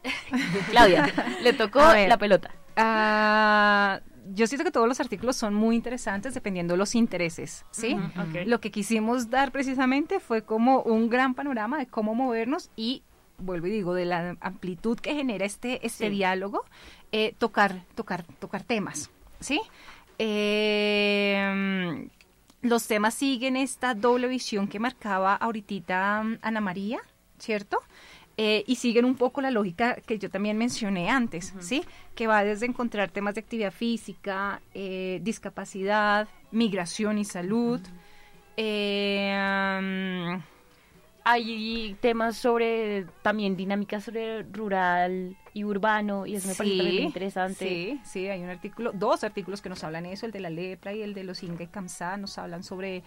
Claudia, le tocó ver, la pelota. ah, yo siento que todos los artículos son muy interesantes dependiendo de los intereses, ¿sí? Lo que quisimos dar precisamente fue como un gran panorama de cómo movernos y vuelvo y digo de la amplitud que genera este este Sí. diálogo, eh, tocar tocar tocar temas, ¿sí? Eh, los temas siguen esta doble visión que marcaba ahorita mm, Ana María, ¿cierto? Eh, y siguen un poco la lógica que yo también mencioné antes, ¿sí? Que va desde encontrar temas de actividad física, eh, discapacidad, migración y salud, eh, am, hay temas sobre también dinámicas sobre rural y urbano y eso me parece también muy interesante. Sí, sí, hay un artículo, dos artículos que nos hablan de eso, el de la lepra y el de los Inga y Kamsá, nos hablan sobre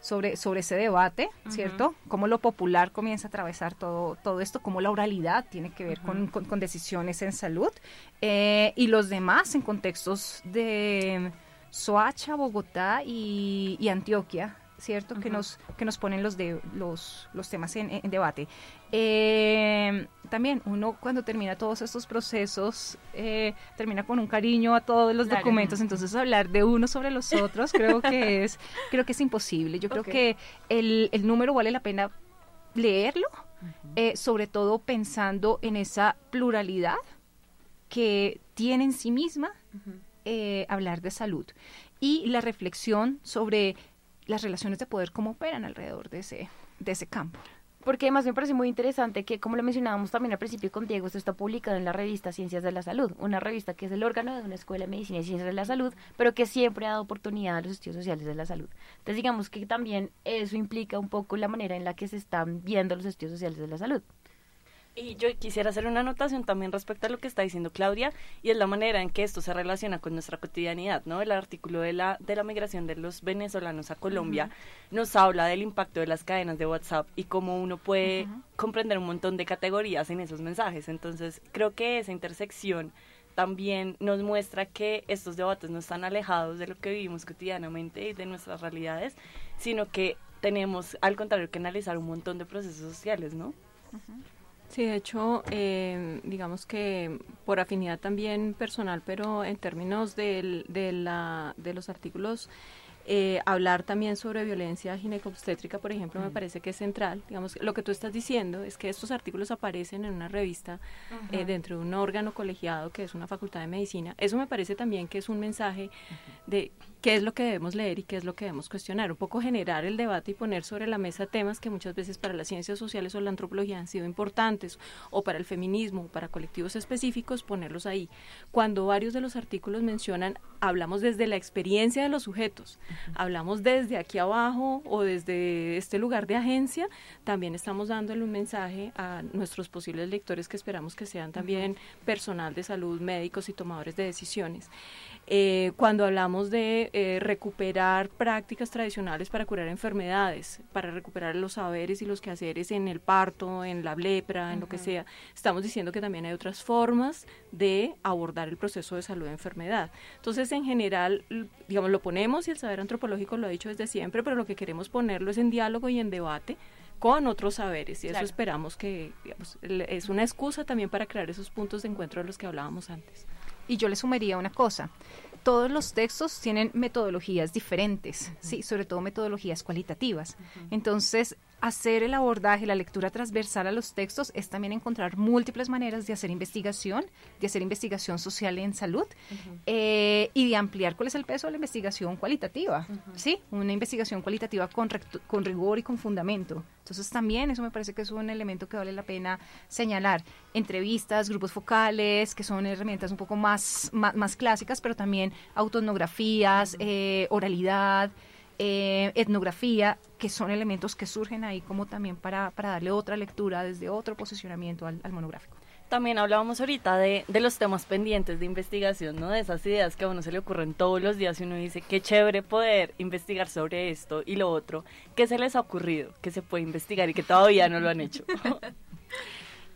sobre, sobre ese debate, ¿cierto? Cómo lo popular comienza a atravesar todo, todo esto, cómo la oralidad tiene que ver con, con- con decisiones en salud, eh, y los demás en contextos de Soacha, Bogotá y, y Antioquia, ¿cierto? Que nos que nos ponen los de los, los temas en, en debate. Eh, también uno cuando termina todos estos procesos eh, termina con un cariño a todos los Claro. documentos, entonces hablar de uno sobre los otros creo que es creo que es imposible. Yo creo que el, el número vale la pena leerlo, eh, sobre todo pensando en esa pluralidad que tiene en sí misma eh, hablar de salud y la reflexión sobre las relaciones de poder, cómo operan alrededor de ese, de ese campo. Porque además me parece muy interesante que, como lo mencionábamos también al principio con Diego, esto está publicado en la revista Ciencias de la Salud, una revista que es el órgano de una escuela de medicina y ciencias de la salud, pero que siempre ha dado oportunidad a los estudios sociales de la salud. Entonces digamos que también eso implica un poco la manera en la que se están viendo los estudios sociales de la salud. Y yo quisiera hacer una anotación también respecto a lo que está diciendo Claudia y es la manera en que esto se relaciona con nuestra cotidianidad, ¿no? El artículo de la de la migración de los venezolanos a Colombia nos habla del impacto de las cadenas de WhatsApp y cómo uno puede comprender un montón de categorías en esos mensajes. Entonces, creo que esa intersección también nos muestra que estos debates no están alejados de lo que vivimos cotidianamente y de nuestras realidades, sino que tenemos, al contrario, que analizar un montón de procesos sociales, ¿no? Sí, de hecho, eh, digamos que por afinidad también personal, pero en términos del- de, la, de los artículos, eh, hablar también sobre violencia ginecobstétrica, por ejemplo, me parece que es central. Digamos, lo que tú estás diciendo es que estos artículos aparecen en una revista eh, dentro de un órgano colegiado que es una facultad de medicina. Eso me parece también que es un mensaje de qué es lo que debemos leer y qué es lo que debemos cuestionar. Un poco generar el debate y poner sobre la mesa temas que muchas veces para las ciencias sociales o la antropología han sido importantes, o para el feminismo, o para colectivos específicos, ponerlos ahí. Cuando varios de los artículos mencionan, hablamos desde la experiencia de los sujetos, hablamos desde aquí abajo o desde este lugar de agencia, también estamos dándole un mensaje a nuestros posibles lectores que esperamos que sean también personal de salud, médicos y tomadores de decisiones. Eh, cuando hablamos de eh, recuperar prácticas tradicionales para curar enfermedades, para recuperar los saberes y los quehaceres en el parto, en la lepra, en lo que sea, estamos diciendo que también hay otras formas de abordar el proceso de salud de enfermedad. Entonces, en general, digamos, lo ponemos y el saber antropológico lo ha dicho desde siempre, pero lo que queremos ponerlo es en diálogo y en debate con otros saberes y eso esperamos que digamos, es una excusa también para crear esos puntos de encuentro de los que hablábamos antes. Y yo le sumaría una cosa. Todos los textos tienen metodologías diferentes, sí, sobre todo metodologías cualitativas. Entonces, hacer el abordaje, la lectura transversal a los textos es también encontrar múltiples maneras de hacer investigación, de hacer investigación social en salud eh, y de ampliar cuál es el peso de la investigación cualitativa, sí, una investigación cualitativa con, rigor y con fundamento. Entonces, también eso me parece que es un elemento que vale la pena señalar. Entrevistas, grupos focales, que son herramientas un poco más, más, más clásicas, pero también autonografías, eh, oralidad, eh, etnografía, que son elementos que surgen ahí como también para, para darle otra lectura desde otro posicionamiento al, al monográfico. También hablábamos ahorita de, de los temas pendientes de investigación, ¿no? De esas ideas que a uno se le ocurren todos los días y uno dice, qué chévere poder investigar sobre esto y lo otro. ¿Qué se les ha ocurrido que se puede investigar y que todavía no lo han hecho?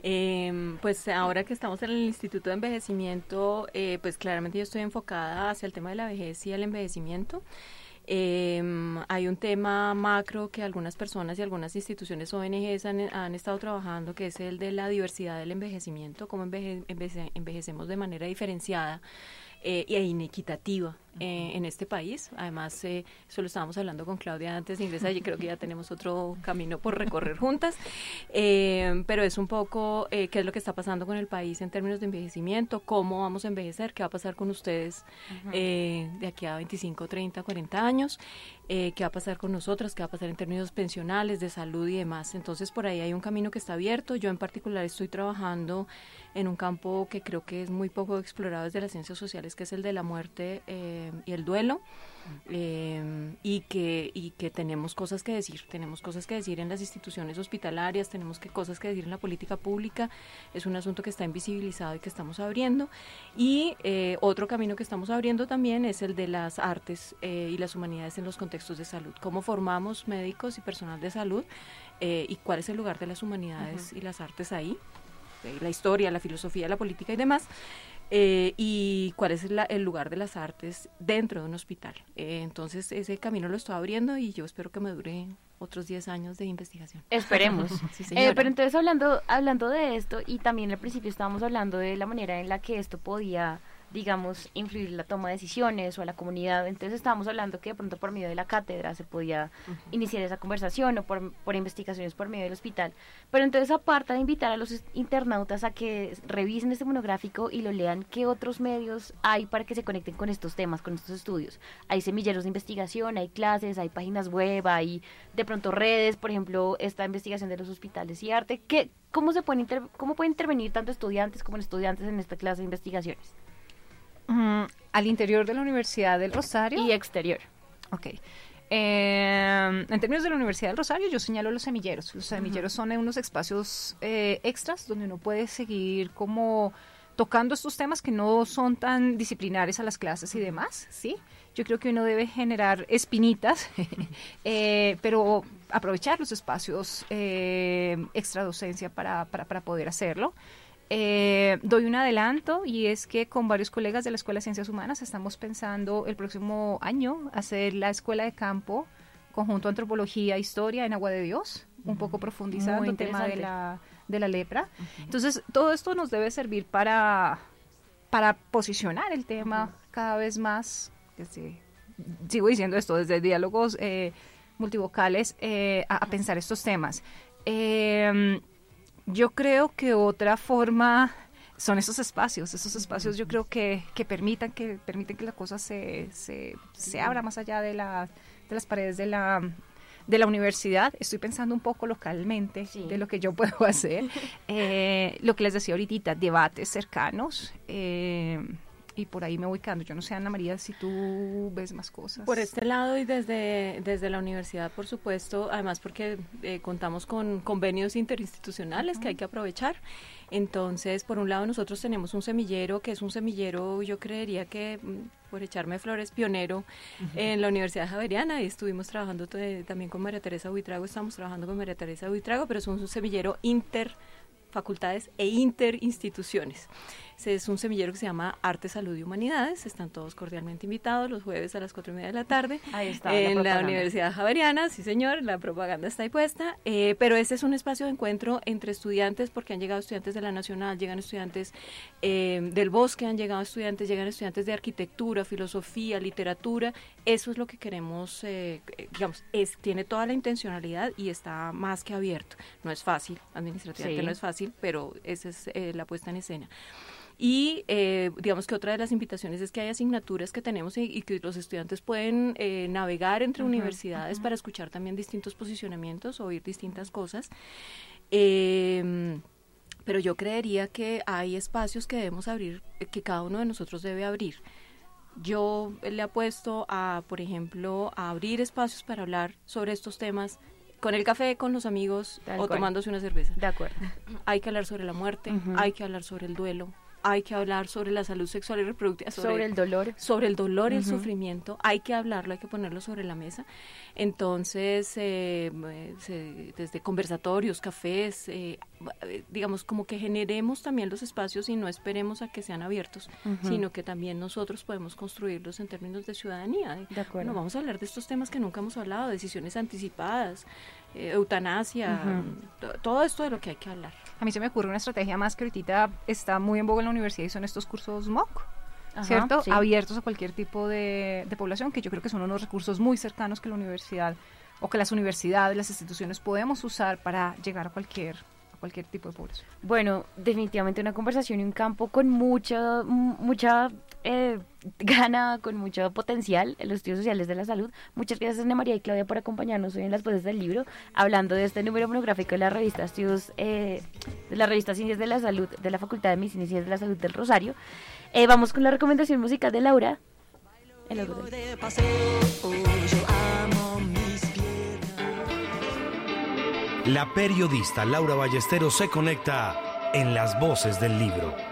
Em, pues ahora que estamos en el Instituto de Envejecimiento, eh, pues claramente yo estoy enfocada hacia el tema de la vejez y el envejecimiento. Em, hay un tema macro que algunas personas y algunas instituciones ONGs han, han estado trabajando, que es el de la diversidad del envejecimiento, cómo enveje- envece- envejecemos de manera diferenciada eh, e inequitativa eh, en este país. Además, eh, eso lo estábamos hablando con Claudia antes de ingresar y creo que ya tenemos otro camino por recorrer juntas. Eh, pero es un poco eh, qué es lo que está pasando con el país en términos de envejecimiento, cómo vamos a envejecer, qué va a pasar con ustedes eh, de aquí a 25, 30, 40 años, qué va a pasar con nosotras, qué va a pasar en términos pensionales, de salud y demás. Entonces, por ahí hay un camino que está abierto. Yo en particular estoy trabajando en un campo que creo que es muy poco explorado desde las ciencias sociales, que es el de la muerte eh, eh, y el duelo. eh, y que y que tenemos cosas que decir. Tenemos cosas que decir en las instituciones hospitalarias tenemos que cosas que decir en la política pública. Es un asunto que está invisibilizado y que estamos abriendo. Y eh, otro camino que estamos abriendo también es el de las artes eh, y las humanidades en los contextos de salud. Cómo formamos médicos y personal de salud eh, y cuál es el lugar de las humanidades y las artes ahí eh, la historia, la filosofía, la política y demás, eh, y cuál es la- el lugar de las artes dentro de un hospital. Eh, entonces, ese camino lo estoy abriendo y yo espero que me dure otros 10 años de investigación. Esperemos. Sí, Eh, pero entonces hablando, hablando de esto, y también al principio estábamos hablando de la manera en la que esto podía, digamos, influir la toma de decisiones o a la comunidad, entonces estábamos hablando que de pronto por medio de la cátedra se podía iniciar esa conversación o por, por investigaciones por medio del hospital. Pero entonces aparte de invitar a los internautas a que revisen este monográfico y lo lean, ¿qué otros medios hay para que se conecten con estos temas, con estos estudios? Hay semilleros de investigación, hay clases, hay páginas web, hay de pronto redes, por ejemplo, esta investigación de los hospitales y arte. ¿Qué, cómo, se pueden inter- ¿Cómo pueden intervenir tanto estudiantes como estudiantes en esta clase de investigaciones? Al interior de la Universidad del Rosario. Y exterior. Ok. Eh, en términos de la Universidad del Rosario, yo señalo los semilleros. Los semilleros son unos espacios eh, extras donde uno puede seguir como tocando estos temas que no son tan disciplinares a las clases y demás, ¿sí? Yo creo que uno debe generar espinitas, eh, pero aprovechar los espacios eh, extra docencia para, para, para poder hacerlo. Eh, doy un adelanto y es que con varios colegas de la Escuela de Ciencias Humanas estamos pensando el próximo año hacer la escuela de campo conjunto antropología e historia en Agua de Dios, un poco profundizando el tema de la, de la lepra. Entonces, todo esto nos debe servir para, para posicionar el tema cada vez más, desde- sigo diciendo esto, desde diálogos eh, multivocales eh, a, a pensar estos temas. Eh, yo creo que otra forma son esos espacios, esos espacios yo creo que, que permitan que permiten que la cosa se, se, se abra más allá de, la, de las paredes de la, de la universidad. Estoy pensando un poco localmente de lo que yo puedo hacer. Eh, lo que les decía ahorita, debates cercanos. eh, y por ahí me voy quedando. Yo no sé, Ana María, si tú ves más cosas. Por este lado y desde, desde la universidad, por supuesto, además porque eh, contamos con convenios interinstitucionales que hay que aprovechar. Entonces, por un lado, nosotros tenemos un semillero que es un semillero, yo creería que, mm, por echarme flores, pionero en la Universidad Javeriana y estuvimos trabajando to- también con María Teresa Buitrago, estamos trabajando con María Teresa Buitrago, pero es un semillero inter facultades e interinstituciones. Es un semillero que se llama Arte, Salud y Humanidades. Están todos cordialmente invitados los jueves a las cuatro y media de la tarde. Ahí está, En la. Universidad Javeriana, sí señor, la propaganda está ahí puesta. Eh, pero este es un espacio de encuentro entre estudiantes, porque han llegado estudiantes de la Nacional, llegan estudiantes eh, del Bosque, han llegado estudiantes, llegan estudiantes de arquitectura, filosofía, literatura. Eso es lo que queremos, eh, eh, digamos, es, tiene toda la intencionalidad y está más que abierto. No es fácil, administrativamente Sí. no es fácil, pero esa es eh, la puesta en escena. Y eh, digamos que otra de las invitaciones es que hay asignaturas que tenemos y, y que los estudiantes pueden eh, navegar entre Ujú, universidades para escuchar también distintos posicionamientos, oír distintas cosas. Eh, pero yo creería que hay espacios que debemos abrir, eh, que cada uno de nosotros debe abrir. Yo le apuesto a, por ejemplo, a abrir espacios para hablar sobre estos temas con el café, con los amigos Tal o cual. tomándose una cerveza. De acuerdo. Hay que hablar sobre la muerte, hay que hablar sobre el duelo, hay que hablar sobre la salud sexual y reproductiva, Sobre el dolor. sobre el dolor y el sufrimiento, hay que hablarlo, hay que ponerlo sobre la mesa. Entonces, eh, eh, se- desde conversatorios, cafés, eh, digamos, como que generemos también los espacios y no esperemos a que sean abiertos, sino que también nosotros podemos construirlos en términos de ciudadanía. De acuerdo. Bueno, vamos a hablar de estos temas que nunca hemos hablado, decisiones anticipadas, eh, eutanasia, to- todo esto de lo que hay que hablar. A mí se me ocurre una estrategia más que ahorita está muy en boga en la universidad y son estos cursos MOOC, Ajá, ¿cierto? sí. Abiertos a cualquier tipo de, de población, que yo creo que son unos recursos muy cercanos que la universidad o que las universidades, las instituciones podemos usar para llegar a cualquier, a cualquier tipo de población. Bueno, definitivamente una conversación y un campo con mucha, mucha eh, gana, con mucho potencial en los estudios sociales de la salud. Muchas gracias Ana María y Claudia por acompañarnos hoy en las voces del libro, hablando de este número monográfico de la revista Estudios, eh, de la revista Ciencias de la Salud de la Facultad de Medicina y Ciencias de la Salud del Rosario. Eh, vamos con la recomendación musical de Laura. libro. La periodista Laura Ballesteros se conecta en las voces del libro.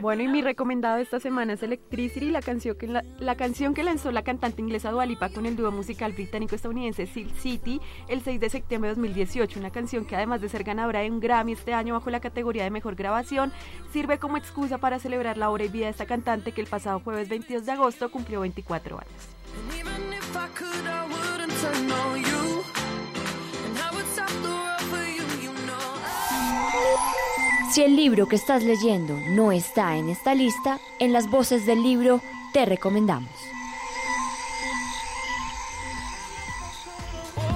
Bueno, y mi recomendado esta semana es Electricity, la canción que, la, la canción que lanzó la cantante inglesa Dua Lipa con el dúo musical británico-estadounidense Silk City el 6 de septiembre de 2018. Una canción que además de ser ganadora de un Grammy este año bajo la categoría de Mejor Grabación, sirve como excusa para celebrar la obra y vida de esta cantante que el pasado jueves 22 de agosto cumplió 24 años. Si el libro que estás leyendo no está en esta lista, en las voces del libro te recomendamos.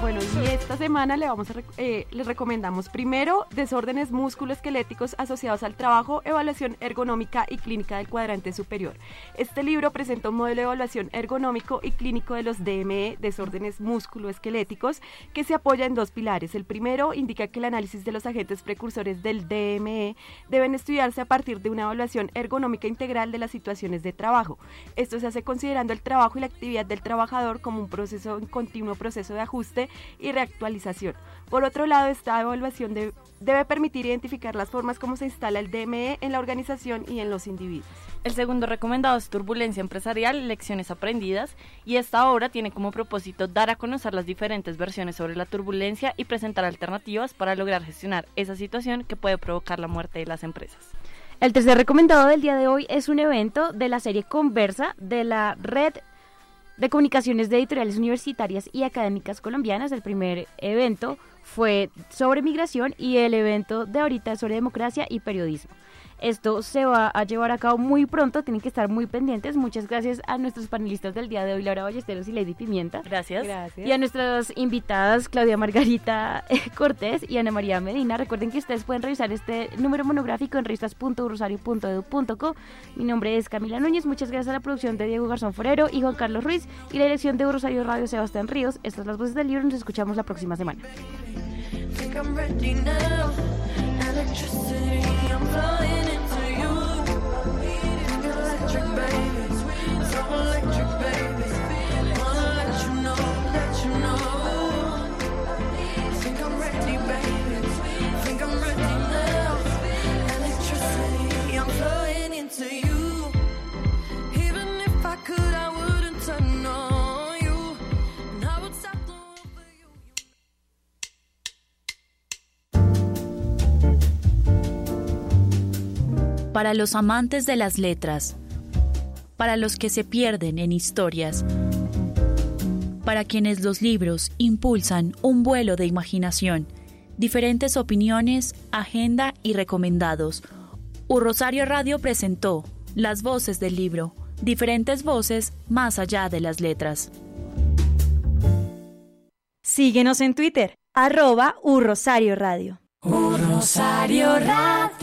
Bueno, y esta semana le vamos a eh, les recomendamos primero desórdenes musculoesqueléticos asociados al trabajo, evaluación ergonómica y clínica del cuadrante superior. Este libro presenta un modelo de evaluación ergonómico y clínico de los DME, desórdenes musculoesqueléticos, que se apoya en dos pilares. El primero indica que el análisis de los agentes precursores del DME deben estudiarse a partir de una evaluación ergonómica integral de las situaciones de trabajo. Esto se hace considerando el trabajo y la actividad del trabajador como un proceso, un continuo proceso de ajuste y reactualización. Por otro lado, esta evaluación de- debe permitir identificar las formas como se instala el DME en la organización y en los individuos. El segundo recomendado es Turbulencia Empresarial, Lecciones Aprendidas, y esta obra tiene como propósito dar a conocer las diferentes versiones sobre la turbulencia y presentar alternativas para lograr gestionar esa situación que puede provocar la muerte de las empresas. El tercer recomendado del día de hoy es un evento de la serie Conversa de la Red de Comunicaciones de Editoriales Universitarias y Académicas Colombianas. El primer evento fue sobre migración y el evento de ahorita sobre democracia y periodismo. Esto se va a llevar a cabo muy pronto, tienen que estar muy pendientes. Muchas gracias a nuestros panelistas del día de hoy, Laura Ballesteros y Lady Pimienta. Gracias. Gracias. Y a nuestras invitadas, Claudia Margarita Cortés y Ana María Medina. Recuerden que ustedes pueden revisar este número monográfico en revistas.rosario.edu.co. Mi nombre es Camila Núñez. Muchas gracias a la producción de Diego Garzón Forero y Juan Carlos Ruiz y la dirección de Rosario Radio Sebastián Ríos. Estas son las voces del libro. Nos escuchamos la próxima semana. electricity. I'm flying. Para los amantes de las letras, para los que se pierden en historias, para quienes los libros impulsan un vuelo de imaginación, diferentes opiniones, agenda y recomendados. U Rosario Radio presentó Las voces del libro, diferentes voces más allá de las letras. Síguenos en Twitter, arroba Urrosario Radio. Rosario Radio.